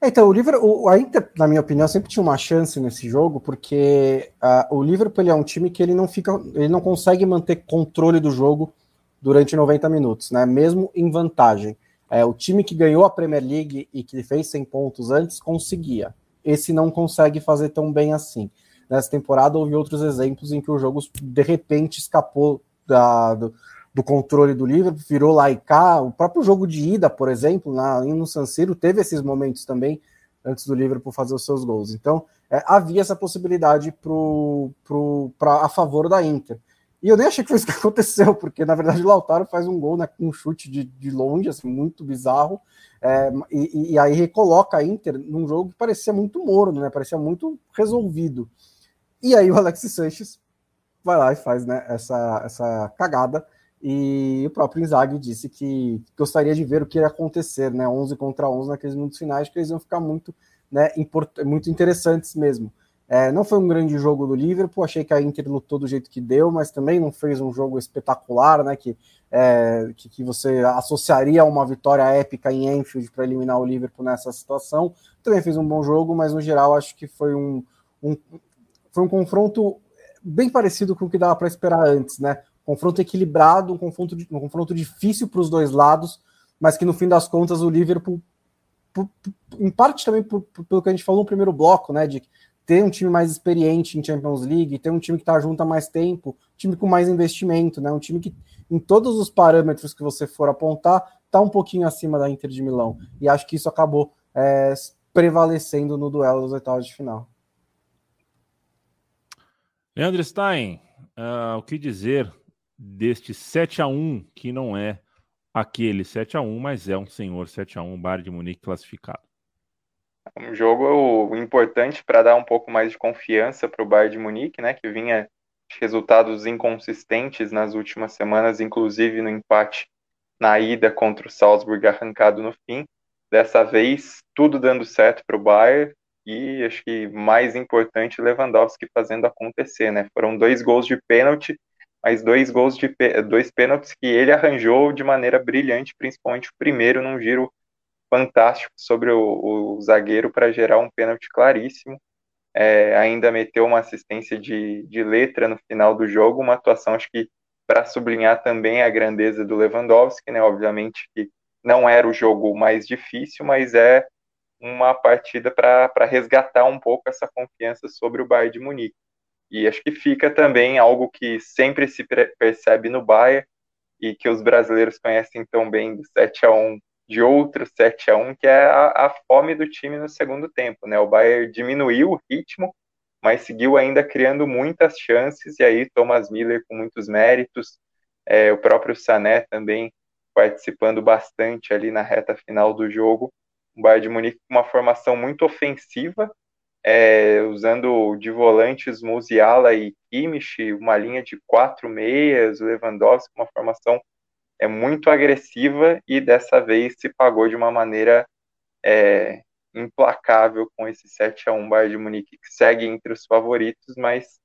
Então, o Liverpool, a Inter, na minha opinião, sempre tinha uma chance nesse jogo, porque uh, o Liverpool é um time que ele não fica, ele não consegue manter controle do jogo durante 90 minutos, né? Mesmo em vantagem. É, o time que ganhou a Premier League e que fez 100 pontos antes conseguia. Esse não consegue fazer tão bem assim. Nessa temporada houve outros exemplos em que o jogo de repente escapou da, do, do controle do Liverpool, virou lá e cá. O próprio jogo de ida, por exemplo, na, no San Siro, teve esses momentos também antes do Liverpool fazer os seus gols. Então, é, havia essa possibilidade pro, pro, pra, a favor da Inter. E eu nem achei que foi isso que aconteceu, porque na verdade o Lautaro faz um gol né, com um chute de, de longe, assim, muito bizarro, é, e, e, aí recoloca a Inter num jogo que parecia muito morno, né, parecia muito resolvido. E aí o Alexis Sanches vai lá e faz né, essa, essa cagada, e o próprio Inzaghi disse que gostaria de ver o que ia acontecer, né? 11 contra 11 naqueles minutos finais, que eles iam ficar muito, né, muito interessantes mesmo. É, não foi um grande jogo do Liverpool, achei que a Inter lutou do jeito que deu, mas também não fez um jogo espetacular, né? Que, é, que, que, você associaria a uma vitória épica em Enfield para eliminar o Liverpool nessa situação. Também fez um bom jogo, mas no geral acho que foi um, um foi um confronto bem parecido com o que dava para esperar antes, né? confronto equilibrado, um confronto, um confronto difícil para os dois lados, mas que no fim das contas o Liverpool, em parte também pelo que a gente falou no primeiro bloco, né, de ter um time mais experiente em Champions League, ter um time que está junto há mais tempo, time com mais investimento, né? Um time que, em todos os parâmetros que você for apontar, está um pouquinho acima da Inter de Milão. E acho que isso acabou é, prevalecendo no duelo dos oitavos de final. Leandro Stein, uh, o que dizer deste 7 a 1 que não é aquele 7 a 1 mas é um senhor 7 a 1 Bayern de Munique classificado? Um jogo importante para dar um pouco mais de confiança para o Bayern de Munique, né, que vinha de resultados inconsistentes nas últimas semanas, inclusive no empate na ida contra o Salzburg arrancado no fim. Dessa vez, tudo dando certo para o Bayern e acho que mais importante, Lewandowski fazendo acontecer, né? Foram dois gols de pênalti, mas dois gols de dois pênaltis que ele arranjou de maneira brilhante, principalmente o primeiro num giro fantástico sobre o, o zagueiro para gerar um pênalti claríssimo. É, ainda meteu uma assistência de, de letra no final do jogo, uma atuação acho que para sublinhar também a grandeza do Lewandowski, né? Obviamente que não era o jogo mais difícil, mas é uma partida para resgatar um pouco essa confiança sobre o Bayern de Munique. E acho que fica também algo que sempre se percebe no Bayern e que os brasileiros conhecem tão bem do 7 a 1 de outro 7 a 1 que é a, a fome do time no segundo tempo, né? O Bayern diminuiu o ritmo, mas seguiu ainda criando muitas chances, e aí Thomas Miller com muitos méritos, é, o próprio Sané também participando bastante ali na reta final do jogo. O Bayern de Munique com uma formação muito ofensiva, é, usando de volantes Musiala e Kimmich, uma linha de quatro meias, o Lewandowski, uma formação é muito agressiva e dessa vez se pagou de uma maneira é, implacável com esse 7 a 1 Bayern de Munique, que segue entre os favoritos, mas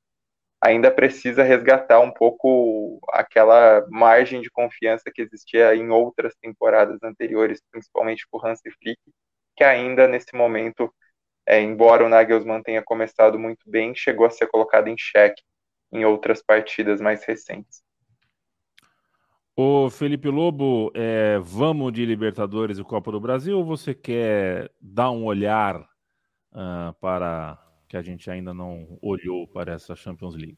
ainda precisa resgatar um pouco aquela margem de confiança que existia em outras temporadas anteriores, principalmente por Hansi Flick, que ainda nesse momento, é, embora o Nagelsmann tenha começado muito bem, chegou a ser colocado em xeque em outras partidas mais recentes. Ô Felipe Lobo, é, vamos de Libertadores e Copa do Brasil ou você quer dar um olhar uh, para que a gente ainda não olhou para essa Champions League?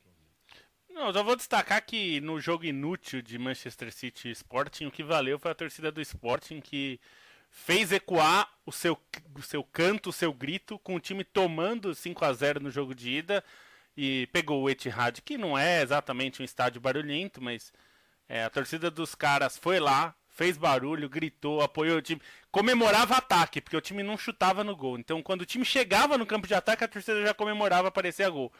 Não, já vou destacar que no jogo inútil de Manchester City Sporting, o que valeu foi a torcida do Sporting que fez ecoar o seu, o seu canto, o seu grito, com o time tomando 5 a 0 no jogo de ida e pegou o Etihad, que não é exatamente um estádio barulhento, mas é, a torcida dos caras foi lá, fez barulho, gritou, apoiou o time, comemorava ataque, porque o time não chutava no gol. Então, quando o time chegava no campo de ataque, a torcida já comemorava, aparecia gol.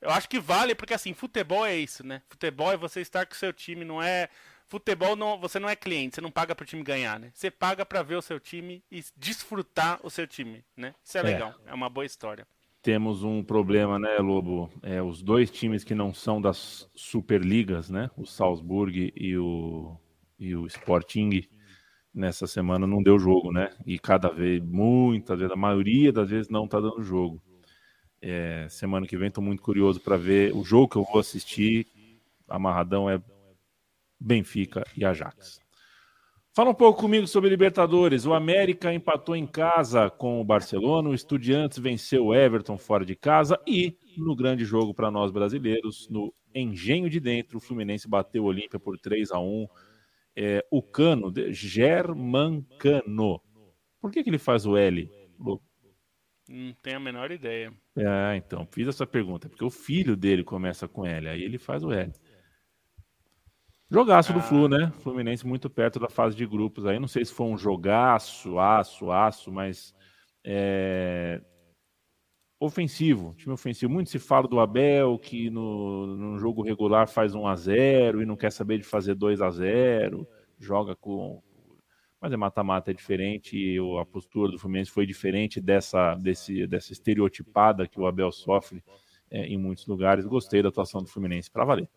Eu acho que vale, porque assim, futebol é isso, né? Futebol é você estar com o seu time, não é. Futebol não, você não é cliente, você não paga para o time ganhar, né? Você paga para ver o seu time e desfrutar o seu time, né? Isso é, é. legal, é uma boa história temos um problema, né, Lobo? É, os dois times que não são das Superligas, né? O Salzburg e o, e o Sporting, nessa semana não deu jogo, né? E cada vez, muitas vezes, a maioria das vezes não tá dando jogo. É, semana que vem estou muito curioso para ver o jogo que eu vou assistir. Amarradão é Benfica e Ajax. Fala um pouco comigo sobre Libertadores. O América empatou em casa com o Barcelona, o Estudiantes venceu o Everton fora de casa e no grande jogo para nós brasileiros, no Engenho de Dentro, o Fluminense bateu o Olímpia por 3 a 1 é, O Cano, Germancano. Por que, que ele faz o L? Não tenho a menor ideia. É, então, fiz essa pergunta, porque o filho dele começa com L, aí ele faz o L. Jogaço ah. do Flu, né? Fluminense muito perto da fase de grupos aí. Não sei se foi um jogaço, aço, aço, mas é... ofensivo, time ofensivo. Muito se fala do Abel, que no, no jogo regular faz 1 a 0 e não quer saber de fazer 2 a 0 joga com. Mas é mata-mata, é diferente, e a postura do Fluminense foi diferente dessa, desse, dessa estereotipada que o Abel sofre é, em muitos lugares. Gostei da atuação do Fluminense, para valer.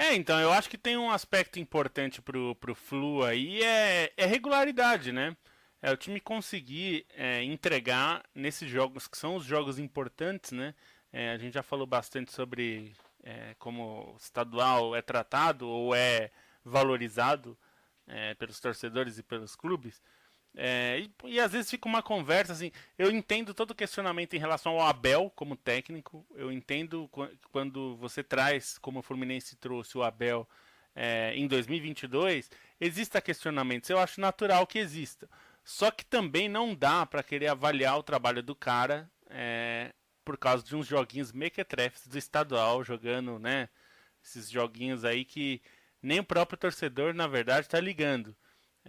É, então, eu acho que tem um aspecto importante pro, pro Flu aí, é, é regularidade, né? É o time conseguir é, entregar nesses jogos que são os jogos importantes, né? É, a gente já falou bastante sobre é, como o estadual é tratado ou é valorizado é, pelos torcedores e pelos clubes. É, e, e, às vezes fica uma conversa assim. Eu entendo todo o questionamento em relação ao Abel como técnico. Eu entendo quando você traz, como o Fluminense trouxe o Abel é, em 2022, exista questionamentos. Eu acho natural que exista. Só que também não dá para querer avaliar o trabalho do cara é, por causa de uns joguinhos mequetrefes do estadual, jogando, né? Esses joguinhos aí que nem o próprio torcedor, na verdade, está ligando.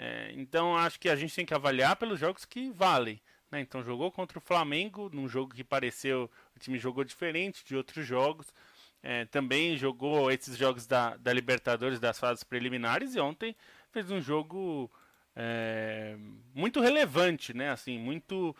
É, então acho que a gente tem que avaliar pelos jogos que valem. Né? Então jogou contra o Flamengo, num jogo que pareceu o time jogou diferente de outros jogos. É, também jogou esses jogos da, da, Libertadores das fases preliminares e ontem fez um jogo é, muito relevante, né? Assim, muito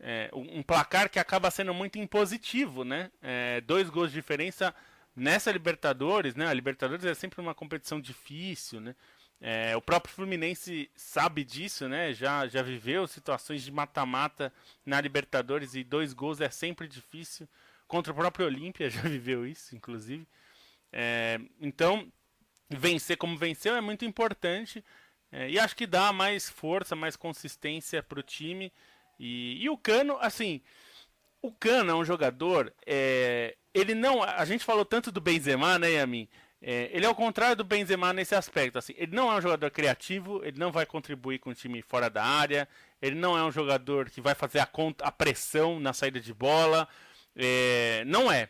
é, um placar que acaba sendo muito impositivo, né? É, dois gols de diferença nessa Libertadores, né? A Libertadores é sempre uma competição difícil, né? É, o próprio Fluminense sabe disso, né? Já, já viveu situações de mata-mata na Libertadores e dois gols é sempre difícil. Contra o próprio Olímpia já viveu isso, inclusive. É, então, vencer como venceu é muito importante. É, e acho que dá mais força, mais consistência para o time. E, e, o Cano, assim, o Cano é um jogador. É, ele não. A gente falou tanto do Benzema, né, Yamin? É, ele é o contrário do Benzema nesse aspecto. Assim, ele não é um jogador criativo, ele não vai contribuir com o time fora da área, ele não é um jogador que vai fazer a, conta, a pressão na saída de bola. É, não é.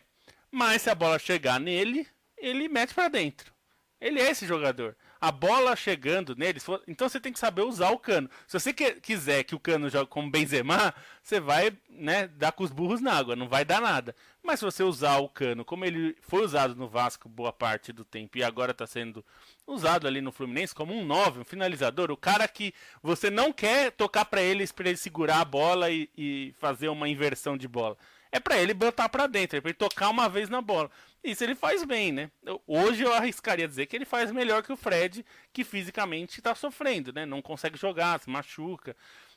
Mas se a bola chegar nele, ele mete para dentro. Ele é esse jogador a bola chegando nele, for... então você tem que saber usar o cano. Se você que... quiser que o cano jogue como Benzema, você vai né, dar com os burros na água, não vai dar nada. Mas se você usar o cano como ele foi usado no Vasco boa parte do tempo e agora está sendo usado ali no Fluminense como um 9, um finalizador, o cara que você não quer tocar para ele para ele segurar a bola e, e fazer uma inversão de bola é para ele botar para dentro, é para ele tocar uma vez na bola. Isso ele faz bem, né? Hoje eu arriscaria dizer que ele faz melhor que o Fred, que fisicamente está sofrendo, né? Não consegue jogar, se machuca.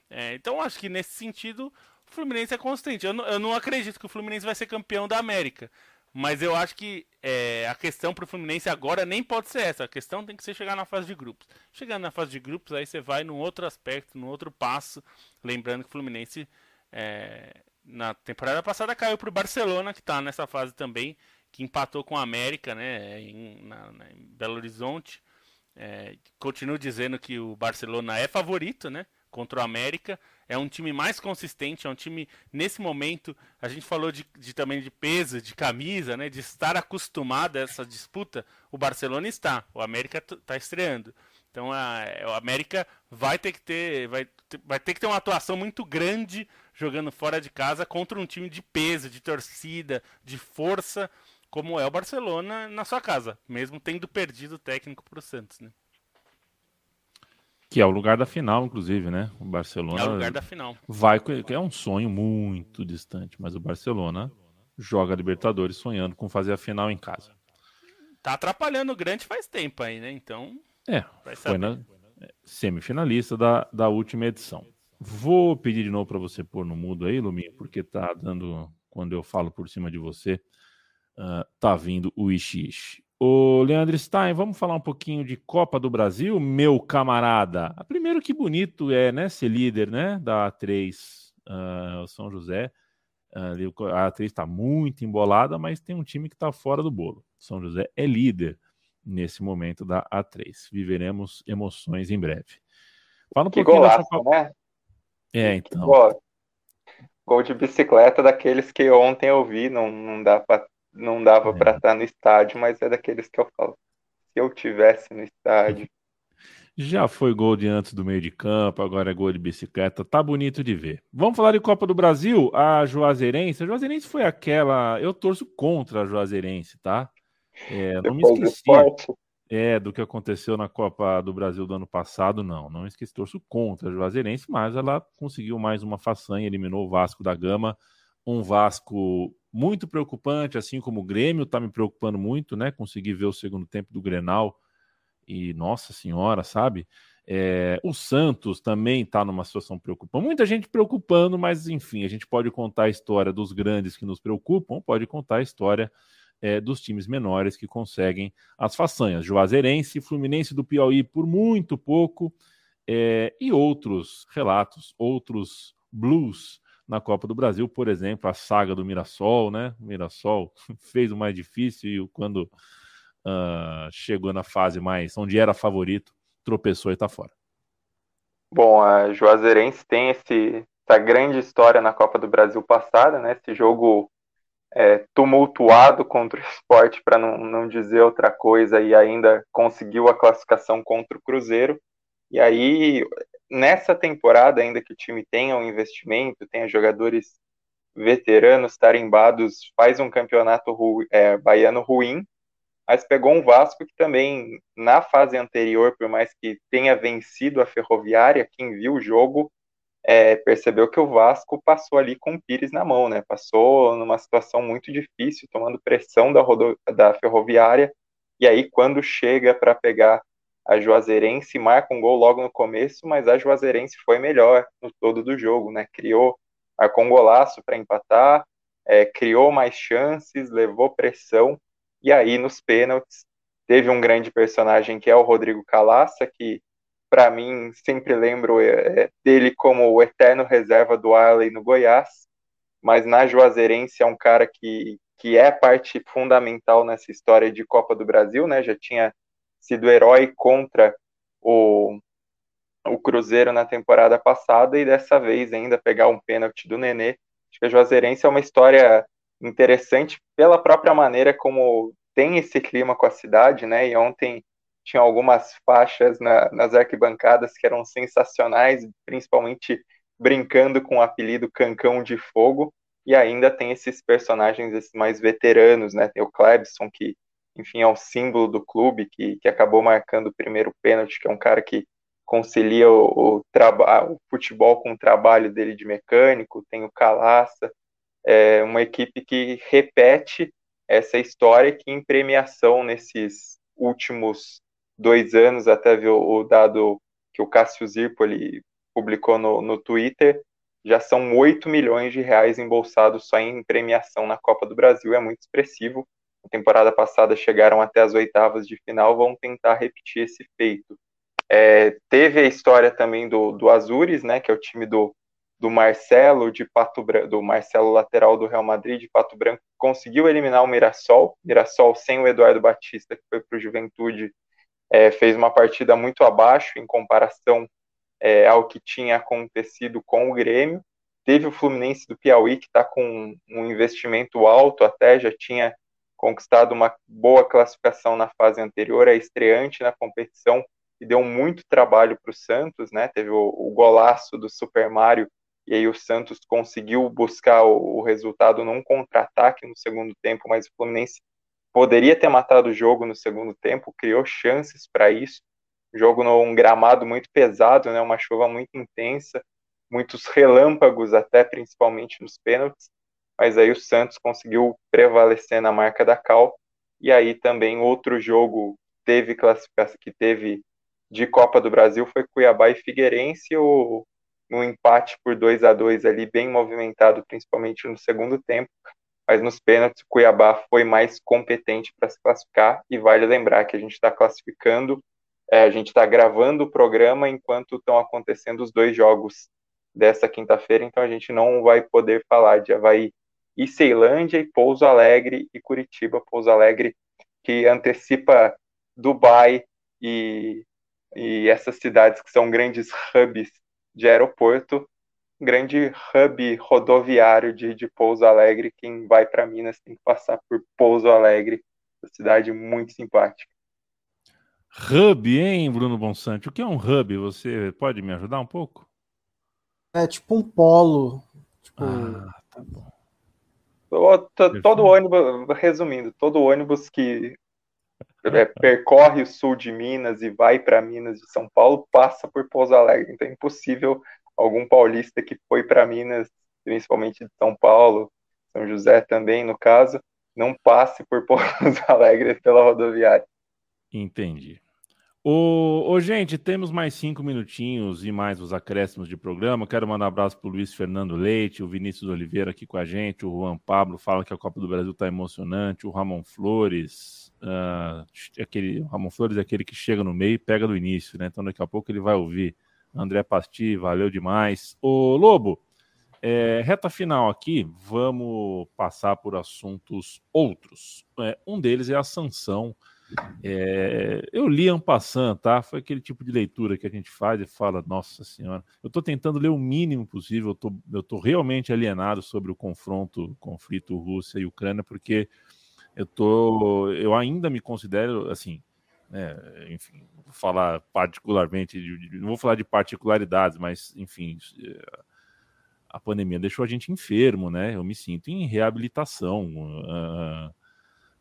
É, então acho que nesse sentido o Fluminense é constante. Eu não, eu não, acredito que o Fluminense vai ser campeão da América. Mas eu acho que é, a questão para o Fluminense agora nem pode ser essa. A questão tem que ser chegar na fase de grupos. Chegando na fase de grupos, aí você vai num outro aspecto, num outro passo. Lembrando que o Fluminense é, na temporada passada caiu para o Barcelona, que está nessa fase também, que empatou com a América, né, em, na, na, em Belo Horizonte. É, continuo dizendo que o Barcelona é favorito, né, contra o América. É um time mais consistente, é um time nesse momento. A gente falou de, de também de peso, de camisa, né, de estar acostumado a essa disputa. O Barcelona está, o América está estreando. Então a, a América vai ter que ter, vai, vai ter que ter uma atuação muito grande jogando fora de casa contra um time de peso, de torcida, de força, como é o Barcelona na sua casa, mesmo tendo perdido o técnico para o Santos, né? Que é o lugar da final, inclusive, né? O Barcelona. É o lugar da final. Vai, é um sonho muito distante, mas o Barcelona joga Libertadores sonhando com fazer a final em casa. Tá atrapalhando o grande faz tempo aí, né? Então. É, foi na semifinalista da, da última edição. Vou pedir de novo para você pôr no mudo aí, Luminha, porque tá dando. Quando eu falo por cima de você, uh, tá vindo o Ishi. Ô, Leandro Stein, vamos falar um pouquinho de Copa do Brasil, meu camarada. Ah, primeiro, que bonito é, né, ser líder, né, da A3 uh, São José. Uh, a A3 está muito embolada, mas tem um time que está fora do bolo. São José é líder nesse momento da A3. Viveremos emoções em breve. Fala um que pouquinho golaço, dessa... né? É, então. Gol, gol de bicicleta daqueles que ontem eu vi, não, não, dá pra, não dava é. para estar no estádio, mas é daqueles que eu falo. Se eu tivesse no estádio. Já foi gol de antes do meio de campo, agora é gol de bicicleta, tá bonito de ver. Vamos falar de Copa do Brasil, a Juazeirense. A Juazeirense foi aquela. Eu torço contra a Juazeirense, tá? É, não me esqueci é, do que aconteceu na Copa do Brasil do ano passado, não. Não esqueci, torço contra a Juazeirense, mas ela conseguiu mais uma façanha, eliminou o Vasco da Gama. Um Vasco muito preocupante, assim como o Grêmio está me preocupando muito, né? Consegui ver o segundo tempo do Grenal e, nossa senhora, sabe? É, o Santos também está numa situação preocupante. Muita gente preocupando, mas enfim, a gente pode contar a história dos grandes que nos preocupam, pode contar a história é, dos times menores que conseguem as façanhas. Juazeirense, Fluminense do Piauí por muito pouco é, e outros relatos, outros blues na Copa do Brasil, por exemplo, a saga do Mirassol, né? O Mirassol fez o mais difícil e quando uh, chegou na fase mais onde era favorito, tropeçou e está fora. Bom, a Juazeirense tem esse, essa grande história na Copa do Brasil passada, né? Esse jogo é, tumultuado contra o esporte, para não, não dizer outra coisa, e ainda conseguiu a classificação contra o Cruzeiro. E aí, nessa temporada, ainda que o time tenha um investimento, tenha jogadores veteranos, tarimbados, faz um campeonato ru, é, baiano ruim, mas pegou um Vasco que também, na fase anterior, por mais que tenha vencido a Ferroviária, quem viu o jogo é, percebeu que o Vasco passou ali com o Pires na mão, né? Passou numa situação muito difícil, tomando pressão da, rodo... da Ferroviária, e aí quando chega para pegar a Juazeirense, marca um gol logo no começo, mas a Juazeirense foi melhor no todo do jogo, né? Criou, marcou um golaço para empatar, é, criou mais chances, levou pressão, e aí nos pênaltis teve um grande personagem que é o Rodrigo Calaça, que para mim, sempre lembro é, é, dele como o eterno reserva do Arley no Goiás, mas na Juazeirense é um cara que, que é parte fundamental nessa história de Copa do Brasil, né? Já tinha sido herói contra o, o Cruzeiro na temporada passada e dessa vez ainda pegar um pênalti do Nenê. Acho que a Juazeirense é uma história interessante pela própria maneira como tem esse clima com a cidade, né? E ontem tinha algumas faixas na, nas arquibancadas que eram sensacionais, principalmente brincando com o apelido Cancão de Fogo, e ainda tem esses personagens esses mais veteranos, né? Tem o Klebson, que, enfim, é o símbolo do clube, que, que acabou marcando o primeiro pênalti, que é um cara que concilia o, o, o futebol com o trabalho dele de mecânico, tem o Calaça, é uma equipe que repete essa história que em premiação nesses últimos dois anos, até ver o, dado que o Cássio Zirpoli publicou no, no Twitter, já são 8 milhões de reais embolsados só em premiação na Copa do Brasil, é muito expressivo. Na temporada passada chegaram até as oitavas de final, vão tentar repetir esse feito. É, teve a história também do, do Azures, né, que é o time do, do Marcelo de Pato Branco, do Marcelo lateral do Real Madrid de Pato Branco, conseguiu eliminar o Mirassol, Mirassol sem o Eduardo Batista, que foi para o Juventude é, fez uma partida muito abaixo em comparação é, ao que tinha acontecido com o Grêmio. Teve o Fluminense do Piauí, que está com um investimento alto, até já tinha conquistado uma boa classificação na fase anterior, é estreante na competição e deu muito trabalho para o Santos, né? Teve o, o, golaço do Super Mario e aí o Santos conseguiu buscar o, o resultado num contra-ataque no segundo tempo, mas o Fluminense poderia ter matado o jogo no segundo tempo, criou chances para isso. Jogo num gramado muito pesado, né, uma chuva muito intensa, muitos relâmpagos até principalmente nos pênaltis, mas aí o Santos conseguiu prevalecer na marca da Cal. E aí também outro jogo teve classificação que teve de Copa do Brasil foi Cuiabá e Figueirense, o um empate por 2 a 2 ali bem movimentado, principalmente no segundo tempo. Mas nos pênaltis o Cuiabá foi mais competente para se classificar. E vale lembrar que a gente está classificando, é, a gente está gravando o programa enquanto estão acontecendo os dois jogos dessa quinta-feira, então a gente não vai poder falar de Havaí e Ceilândia e Pouso Alegre e Curitiba, Pouso Alegre que antecipa Dubai e, e essas cidades que são grandes hubs de aeroporto grande hub rodoviário de, de Pouso Alegre. Quem vai para Minas tem que passar por Pouso Alegre, uma cidade muito simpática. Hub, hein, Bruno Bonsante? O que é um hub? Você pode me ajudar um pouco? É tipo um polo. Tipo... Ah, tá bom. Todo, todo ônibus, resumindo, todo ônibus que é, percorre o sul de Minas e vai para Minas de São Paulo passa por Pouso Alegre. Então é impossível algum paulista que foi para Minas, principalmente de São Paulo, São José também, no caso, não passe por Pouso Alegre pela rodoviária. Entendi. Ô, ô, gente, temos mais cinco minutinhos e mais os acréscimos de programa. Quero mandar um abraço para o Luiz Fernando Leite, o Vinícius Oliveira aqui com a gente, o Juan Pablo fala que a Copa do Brasil está emocionante, o Ramon Flores, uh, aquele, o Ramon Flores é aquele que chega no meio e pega do início, né? Então daqui a pouco ele vai ouvir André Pasti, valeu demais. Ô Lobo, é, reta final aqui, vamos passar por assuntos outros. É, um deles é a sanção. É, eu li Ampassan, tá? Foi aquele tipo de leitura que a gente faz e fala, nossa senhora, eu estou tentando ler o mínimo possível, eu tô, eu realmente alienado sobre o confronto, conflito Rússia e Ucrânia, porque eu tô, eu ainda me considero assim, né, enfim, vou falar particularmente, não vou falar de particularidades, mas enfim, a pandemia deixou a gente enfermo, né? Eu me sinto em reabilitação uh,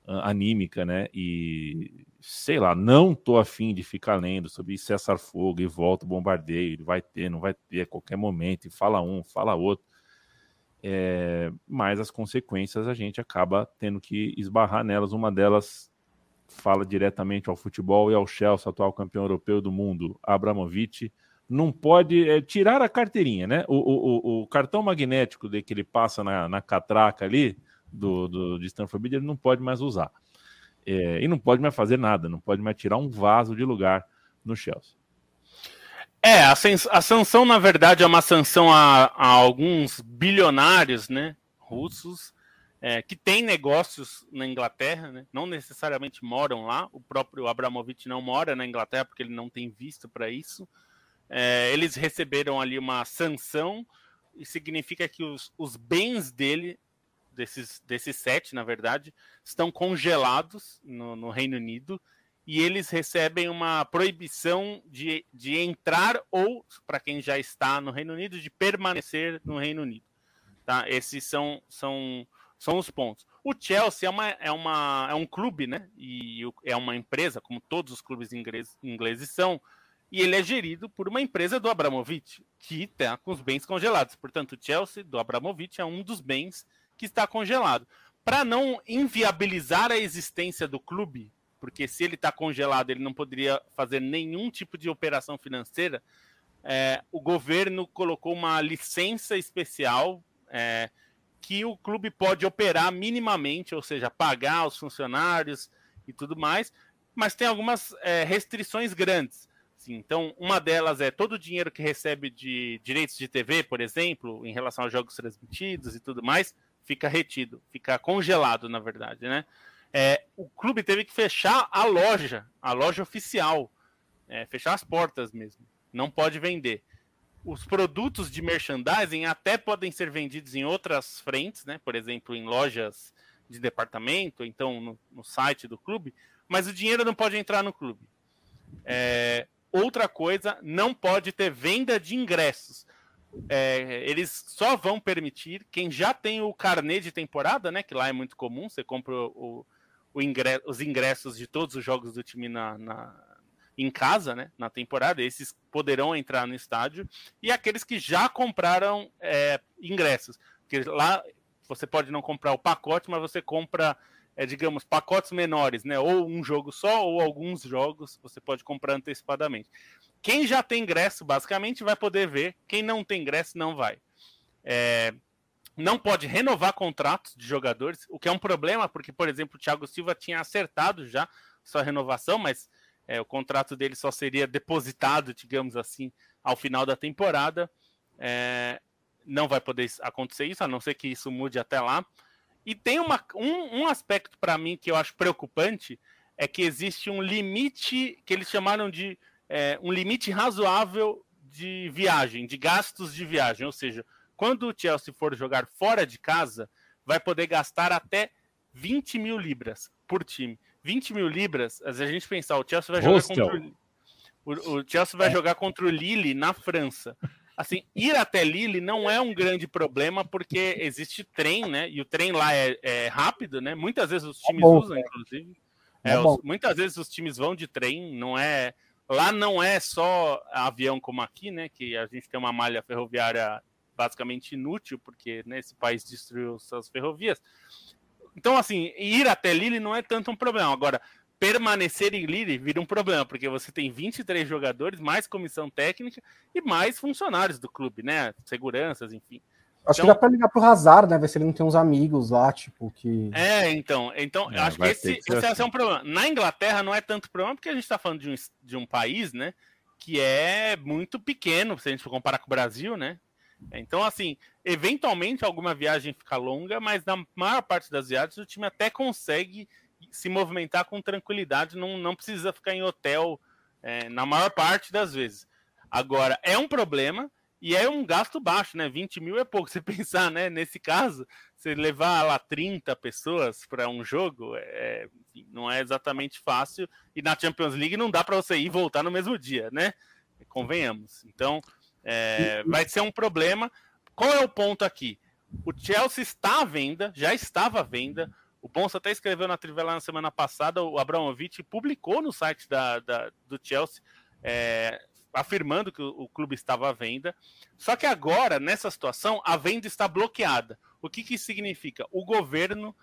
anímica, né? E sei lá, não tô afim de ficar lendo sobre cessar fogo e volta o bombardeio, vai ter, não vai ter a qualquer momento, e fala um, fala outro. É, mas as consequências a gente acaba tendo que esbarrar nelas. Uma delas fala diretamente ao futebol e ao Chelsea, atual campeão europeu do mundo, Abramovich, não pode é, tirar a carteirinha, né? O, o, o, cartão magnético de que ele passa na, na catraca ali do, do, de Stanford ele não pode mais usar. É, e não pode mais fazer nada, não pode mais tirar um vaso de lugar no Chelsea. É, a, a sanção, na verdade, é uma sanção a, a alguns bilionários né, russos é, que têm negócios na Inglaterra, né, não necessariamente moram lá. O próprio Abramovich não mora na Inglaterra porque ele não tem visto para isso. É, eles receberam ali uma sanção e significa que os, os bens dele, desses, desses sete, na verdade, estão congelados no, no Reino Unido e eles recebem uma proibição de, de entrar ou, para quem já está no Reino Unido, de permanecer no Reino Unido. Tá? Esses são, são, são os pontos. O Chelsea é, uma, é, uma, é um clube, né? E é uma empresa, como todos os clubes ingleses, ingleses são, e ele é gerido por uma empresa do Abramovich, que está com os bens congelados. Portanto, o Chelsea, do Abramovich, é um dos bens que está congelado. Para não inviabilizar a existência do clube, porque se ele está congelado, ele não poderia fazer nenhum tipo de operação financeira. É, o governo colocou uma licença especial é, que o clube pode operar minimamente, ou seja, pagar os funcionários e tudo mais, mas tem algumas é, restrições grandes. Sim, então, uma delas é todo o dinheiro que recebe de direitos de TV, por exemplo, em relação aos jogos transmitidos e tudo mais, fica retido, fica congelado, na verdade, né? é, o clube teve que fechar a loja, a loja oficial, é, fechar as portas mesmo. Não pode vender. Os produtos de merchandising até podem ser vendidos em outras frentes, né? Por exemplo, em lojas de departamento, então no, no site do clube, mas o dinheiro não pode entrar no clube. É, outra coisa, não pode ter venda de ingressos. É, eles só vão permitir quem já tem o carnê de temporada, né? Que lá é muito comum, você compra o, ingresso, os ingressos de todos os jogos do time na, na, em casa, né, na temporada, esses poderão entrar no estádio, e aqueles que já compraram é, ingressos, porque lá você pode não comprar o pacote, mas você compra, é, digamos, pacotes menores, né, ou um jogo só, ou alguns jogos você pode comprar antecipadamente. Quem já tem ingresso, basicamente, vai poder ver, quem não tem ingresso, não vai. É, não pode renovar contratos de jogadores, o que é um problema, porque, por exemplo, o Thiago Silva tinha acertado já sua renovação, mas é, o contrato dele só seria depositado, digamos assim, ao final da temporada. É, não vai poder acontecer isso, a não ser que isso mude até lá. E tem uma, um, um aspecto para mim que eu acho preocupante, é que existe um limite que eles chamaram de é, um limite razoável de viagem, de gastos de viagem, ou seja, quando o Chelsea for jogar fora de casa, vai poder gastar até 20 mil libras por time. 20 mil libras, a gente pensar, o Chelsea vai jogar Hostel. contra o, o, Chelsea vai é. jogar contra o Lille na França. Assim, ir até Lille não é um grande problema porque existe trem, né? E o trem lá é, é rápido, né? Muitas vezes os é times é bom, usam, inclusive. É, é os, muitas vezes os times vão de trem, não é. Lá não é só avião como aqui, né? Que a gente tem uma malha ferroviária basicamente inútil, porque né, esse país destruiu suas ferrovias. Então, assim, ir até Lille não é tanto um problema. Agora, permanecer em Lille vira um problema, porque você tem 23 jogadores, mais comissão técnica e mais funcionários do clube, né? Seguranças, enfim. Acho então, que dá pra ligar pro Hazard, né? Ver se ele não tem uns amigos lá, tipo, que. É, então. Então, é, acho que esse, esse assim. é um problema. Na Inglaterra não é tanto problema, porque a gente tá falando de um, de um país, né? que é muito pequeno, se a gente for comparar com o Brasil, né? Então, assim, eventualmente alguma viagem fica longa, mas na maior parte das viagens o time até consegue se movimentar com tranquilidade, não, não precisa ficar em hotel é, na maior parte das vezes. Agora, é um problema e é um gasto baixo, né? 20 mil é pouco. Você pensar, né? Nesse caso, você levar lá 30 pessoas para um jogo, é, não é exatamente fácil. E na Champions League não dá para você ir e voltar no mesmo dia, né? Convenhamos. Então, é, vai ser um problema. Qual é o ponto aqui? O Chelsea está à venda, já estava à venda. O Bonsa até escreveu na Trivela na semana passada, o Abramovich publicou no site da, da do Chelsea, é, afirmando que o, o, clube estava à venda. Só que agora, nessa situação, a venda está bloqueada. O que, que significa? O governo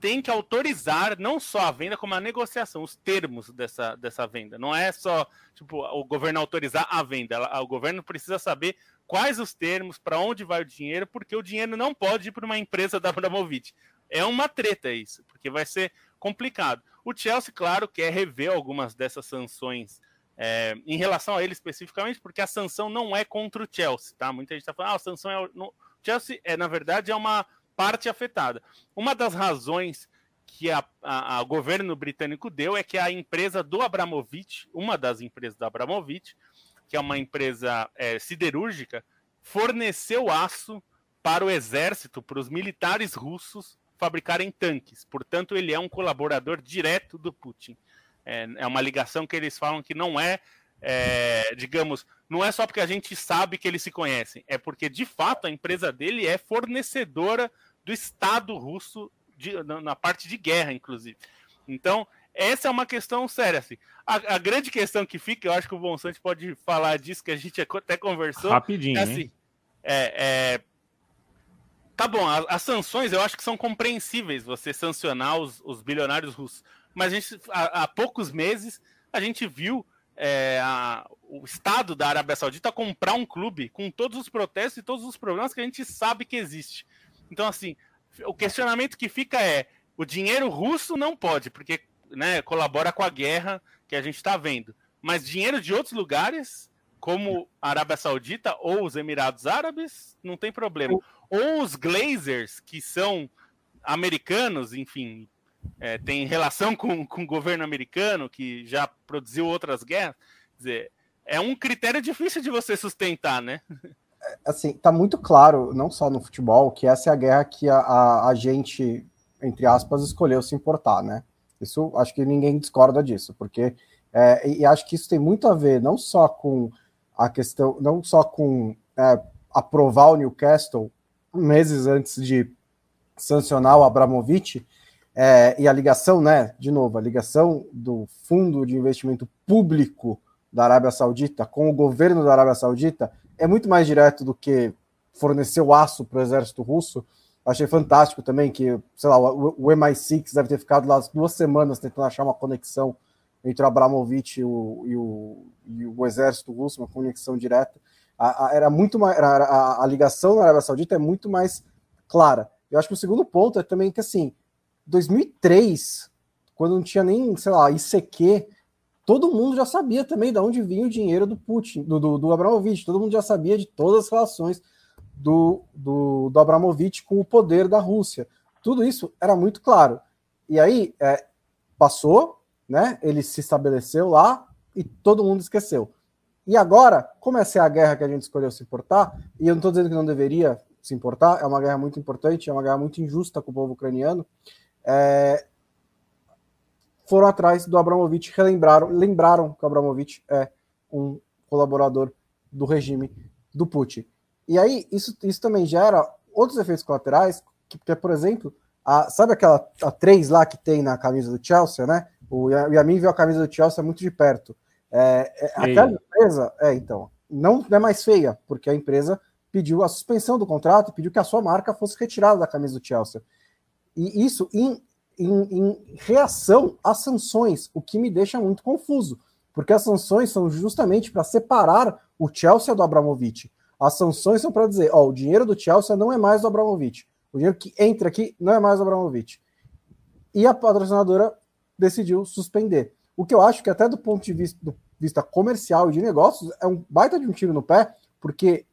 tem que autorizar não só a venda, como a negociação, os termos dessa, dessa venda. Não é só tipo, o governo autorizar a venda. O governo precisa saber quais os termos, para onde vai o dinheiro, porque o dinheiro não pode ir para uma empresa da Abramovich. É uma treta isso, porque vai ser complicado. O Chelsea, claro, quer rever algumas dessas sanções é, em relação a ele especificamente, porque a sanção não é contra o Chelsea, tá? Muita gente está falando, ah, a sanção é. No... Chelsea, é, na verdade, é uma parte afetada. Uma das razões que a, a, a, governo britânico deu é que a empresa do Abramovich, uma das empresas do Abramovich, que é uma empresa é, siderúrgica, forneceu aço para o exército, para os militares russos fabricarem tanques. Portanto, ele é um colaborador direto do Putin. É, é uma ligação que eles falam que não é, é, digamos, não é só porque a gente sabe que eles se conhecem, é porque de fato a empresa dele é fornecedora do Estado russo de, na, na, parte de guerra, inclusive. Então, essa é uma questão séria. Assim. A, a, grande questão que fica, eu acho que o Bonsante pode falar disso, que a gente até conversou. Rapidinho. É assim, é, é, tá bom, as, as, sanções eu acho que são compreensíveis, você sancionar os, os bilionários russos. Mas a gente, há, há poucos meses a gente viu é, a, o Estado da Arábia Saudita comprar um clube com todos os protestos e todos os problemas que a gente sabe que existe. Então, assim, o questionamento que fica é: o dinheiro russo não pode, porque né, colabora com a guerra que a gente está vendo. Mas dinheiro de outros lugares, como a Arábia Saudita ou os Emirados Árabes, não tem problema. Ou os Glazers, que são americanos, enfim, é, tem relação com, com o governo americano, que já produziu outras guerras. Quer dizer, é um critério difícil de você sustentar, né? assim, tá muito claro, não só no futebol, que essa é a guerra que a, a, a, gente, entre aspas, escolheu se importar, né? Isso acho que ninguém discorda disso, porque é, e acho que isso tem muito a ver não só com a questão, não só com é, aprovar o Newcastle meses antes de sancionar o Abramovich, é, e a ligação, né? De novo, a ligação do fundo de investimento público da Arábia Saudita com o governo da Arábia Saudita é muito mais direto do que fornecer o aço para o exército russo. Achei fantástico também que, sei lá, o, MI6 deve ter ficado lá duas semanas tentando achar uma conexão entre o Abramovich e o, e o, e o exército russo, uma conexão direta. A, a, era muito mais, a, a, ligação na Arábia Saudita é muito mais clara. Eu acho que o segundo ponto é também que, assim, 2003, quando não tinha nem, sei lá, ICQ, todo mundo já sabia também de onde vinha o dinheiro do Putin, do, do, do Abramovich, todo mundo já sabia de todas as relações do, do, do Abramovich com o poder da Rússia. Tudo isso era muito claro. E aí é, passou, né? Ele se estabeleceu lá e todo mundo esqueceu. E agora, como essa é a guerra que a gente escolheu se importar, e eu não estou dizendo que não deveria se importar, é uma guerra muito importante, é uma guerra muito injusta com o povo ucraniano. É, foram atrás do Abramovich, relembraram, lembraram que o Abramovich é um colaborador do regime do Putin. E aí, isso, isso também gera outros efeitos colaterais, que, que é, por exemplo, a, sabe aquela a 3 lá que tem na camisa do Chelsea, né? O Yamin viu a camisa do Chelsea muito de perto. É, é, aquela empresa, é, então, não é mais feia, porque a empresa pediu a suspensão do contrato, pediu que a sua marca fosse retirada da camisa do Chelsea. E isso em em, em reação às sanções, o que me deixa muito confuso, porque as sanções são justamente para separar o Chelsea do Abramovich. As sanções são para dizer, ó, o dinheiro do Chelsea não é mais do Abramovich. O dinheiro que entra aqui não é mais do Abramovich. E a patrocinadora decidiu suspender. O que eu acho que até do ponto de vista do vista comercial e de negócios, é um baita de um tiro no pé, porque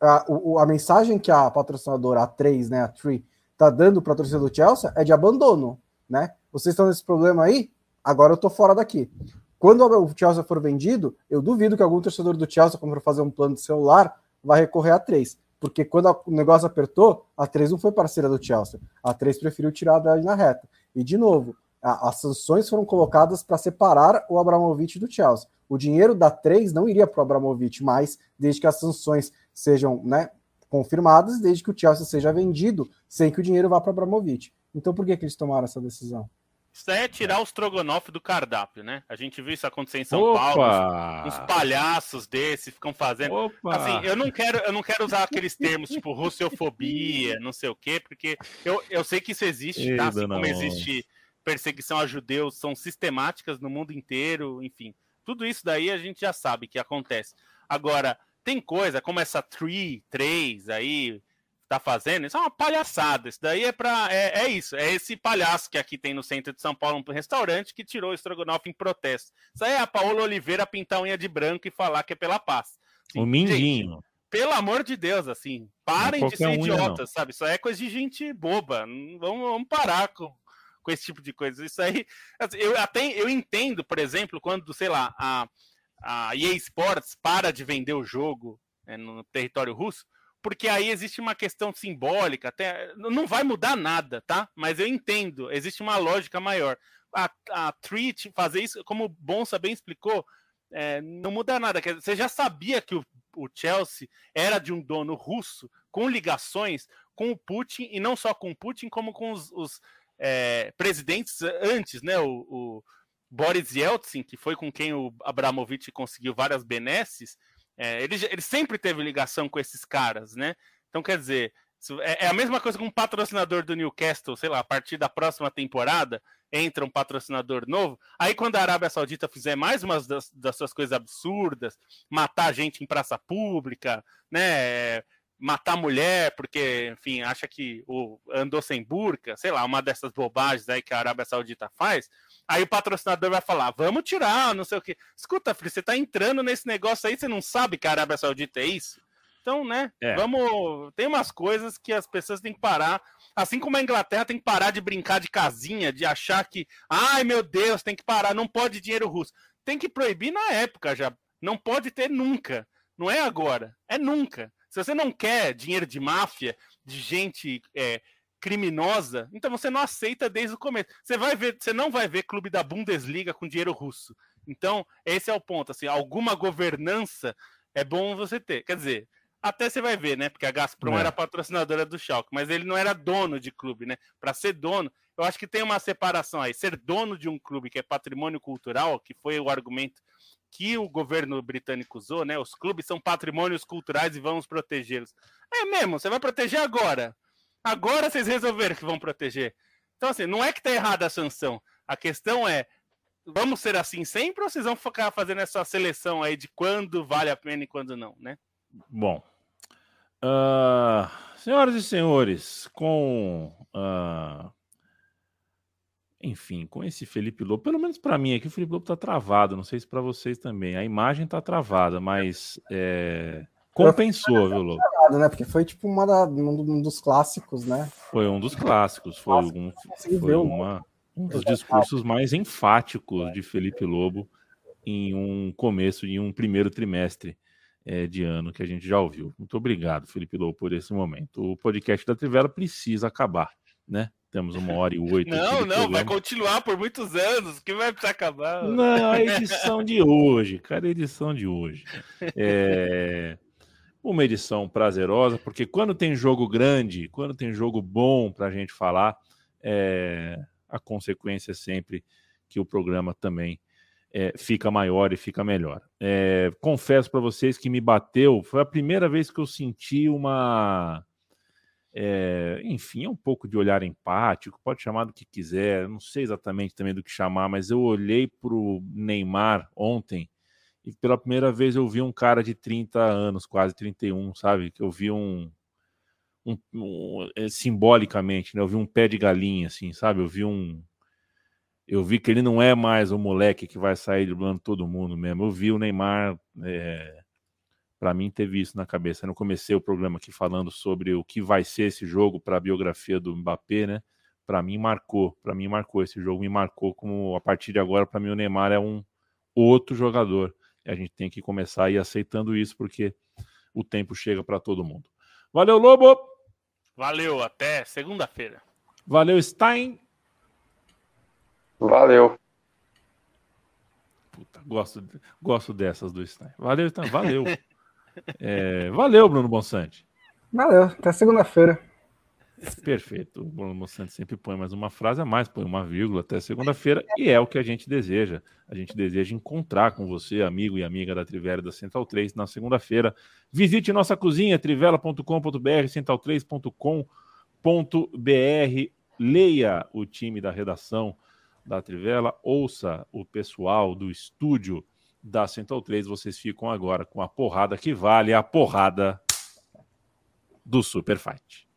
a, o, a mensagem que a patrocinadora A3, né, a Tree, tá dando para a torcida do Chelsea é de abandono, né? Vocês estão nesse problema aí? Agora eu tô fora daqui. Quando o Chelsea for vendido, eu duvido que algum torcedor do Chelsea, quando for fazer um plano de celular, vai recorrer a 3. Porque quando o negócio apertou, a 3 não foi parceira do Chelsea. A 3 preferiu tirar a na reta. E, de novo, a, as sanções foram colocadas para separar o Abramovich do Chelsea. O dinheiro da 3 não iria para o Abramovich mais, desde que as sanções sejam né, confirmadas, desde que o Chelsea seja vendido, sem que o dinheiro vá para Abramovich. Então, por que, que eles tomaram essa decisão? Isso é tirar o strogonoff do cardápio, né? A gente viu isso acontecer em São Opa! Paulo. Uns palhaços desses ficam fazendo. Opa! Assim, eu não quero, eu não quero usar aqueles termos tipo russofobia, não sei o quê, porque eu, eu sei que isso existe, tá? Assim como existe perseguição a judeus, são sistemáticas no mundo inteiro, enfim. Tudo isso daí a gente já sabe que acontece. Agora, tem coisa como essa Tree 3 aí, tá fazendo, isso é uma palhaçada. Isso daí é para é, é, isso, é esse palhaço que aqui tem no centro de São Paulo, um restaurante que tirou o estrogonofe em protesto. Isso aí é a Paola Oliveira pintar unha de branco e falar que é pela paz. Assim, o mindinho. Gente, pelo amor de Deus, assim, parem de ser idiotas, sabe? Isso aí é coisa de gente boba. Vamos, vamos parar com, com esse tipo de coisa. Isso aí, assim, eu até eu entendo, por exemplo, quando, sei lá, a, a EA Sports para de vender o jogo né, no território russo, porque aí existe uma questão simbólica, até não vai mudar nada, tá? Mas eu entendo, existe uma lógica maior. A, a Treat fazer isso, como o Bonsa bem explicou, é, não muda nada. Você já sabia que o, o Chelsea era de um dono russo com ligações com o Putin, e não só com o Putin, como com os, os é, presidentes antes, né? O, o, Boris Yeltsin, que foi com quem o Abramovich conseguiu várias benesses, é, ele, ele sempre teve ligação com esses caras, né? Então, quer dizer, é, é a mesma coisa com um patrocinador do Newcastle, sei lá, a partir da próxima temporada entra um patrocinador novo. Aí, quando a Arábia Saudita fizer mais umas das, das suas coisas absurdas, matar gente em praça pública, né? Matar mulher porque, enfim, acha que o, andou sem burca, sei lá, uma dessas bobagens aí que a Arábia Saudita faz, Aí o patrocinador vai falar: vamos tirar, não sei o quê. Escuta, filho, você tá entrando nesse negócio aí, você não sabe que a Arábia Saudita é isso? Então, né? É. Vamos. Tem umas coisas que as pessoas têm que parar. Assim como a Inglaterra tem que parar de brincar de casinha, de achar que, ai meu Deus, tem que parar, não pode dinheiro russo. Tem que proibir na época já. Não pode ter nunca. Não é agora, é nunca. Se você não quer dinheiro de máfia, de gente é, criminosa, então você não aceita desde o começo. Você vai ver, você não vai ver clube da Bundesliga com dinheiro russo. Então, esse é o ponto, assim, alguma governança é bom você ter. Quer dizer, até você vai ver, né? Porque a Gazprom é. era patrocinadora do Schalke, mas ele não era dono de clube, né? Para ser dono, eu acho que tem uma separação aí. Ser dono de um clube que é patrimônio cultural, que foi o argumento que o governo britânico usou, né? Os clubes são patrimônios culturais e vamos protegê-los. É mesmo, você vai proteger agora. Agora vocês resolveram que vão proteger. Então, assim, não é que tá errada a sanção. A questão é, vamos ser assim sempre ou vocês vão ficar fazendo essa seleção aí de quando vale a pena e quando não, né? Bom. Uh, senhoras e senhores, com. Uh, enfim, com esse Felipe Lobo, pelo menos para mim aqui, o Felipe Lobo tá travado. Não sei se para vocês também. A imagem tá travada, mas. É Compensou, viu, Lobo? Né? Porque foi tipo uma da, um dos clássicos, né? Foi um dos clássicos. Foi, um, foi uma, um dos discursos mais enfáticos de Felipe Lobo em um começo, em um primeiro trimestre é, de ano que a gente já ouviu. Muito obrigado, Felipe Lobo, por esse momento. O podcast da Trivela precisa acabar, né? Temos uma hora e oito. Não, não, programa. vai continuar por muitos anos, que vai precisar acabar. Não, a edição de hoje, cara, a edição de hoje. É uma edição prazerosa, porque quando tem jogo grande, quando tem jogo bom para a gente falar, é, a consequência é sempre que o programa também é, fica maior e fica melhor. É, confesso para vocês que me bateu, foi a primeira vez que eu senti uma. É, enfim, é um pouco de olhar empático, pode chamar do que quiser, não sei exatamente também do que chamar, mas eu olhei para o Neymar ontem e pela primeira vez eu vi um cara de 30 anos, quase 31, sabe? Que eu vi um, um, um é, simbolicamente, né? Eu vi um pé de galinha, assim, sabe? Eu vi um eu vi que ele não é mais o moleque que vai sair driblando todo mundo mesmo. Eu vi o Neymar, é, para mim, teve isso na cabeça. Eu não comecei o programa aqui falando sobre o que vai ser esse jogo para a biografia do Mbappé, né? Para mim marcou, para mim marcou esse jogo, me marcou como a partir de agora para mim o Neymar é um outro jogador. E a gente tem que começar a ir aceitando isso porque o tempo chega para todo mundo. Valeu, Lobo! Valeu, até segunda-feira. Valeu, Stein! Valeu. Puta, gosto, gosto dessas do Stein. Valeu, Stein, valeu. é, valeu, Bruno Bonsante. Valeu, até segunda-feira. Perfeito. O Bruno Bonsante sempre põe mais uma frase a mais, põe uma vírgula até segunda-feira, e é o que a gente deseja. A gente deseja encontrar com você, amigo e amiga da Trivela da Central 3, na segunda-feira. Visite nossa cozinha, trivela.com.br, central3.com.br. Leia o time da redação da Trivela, ouça o pessoal do estúdio da Central 3. Vocês ficam agora com a porrada que vale a porrada do Super Fight.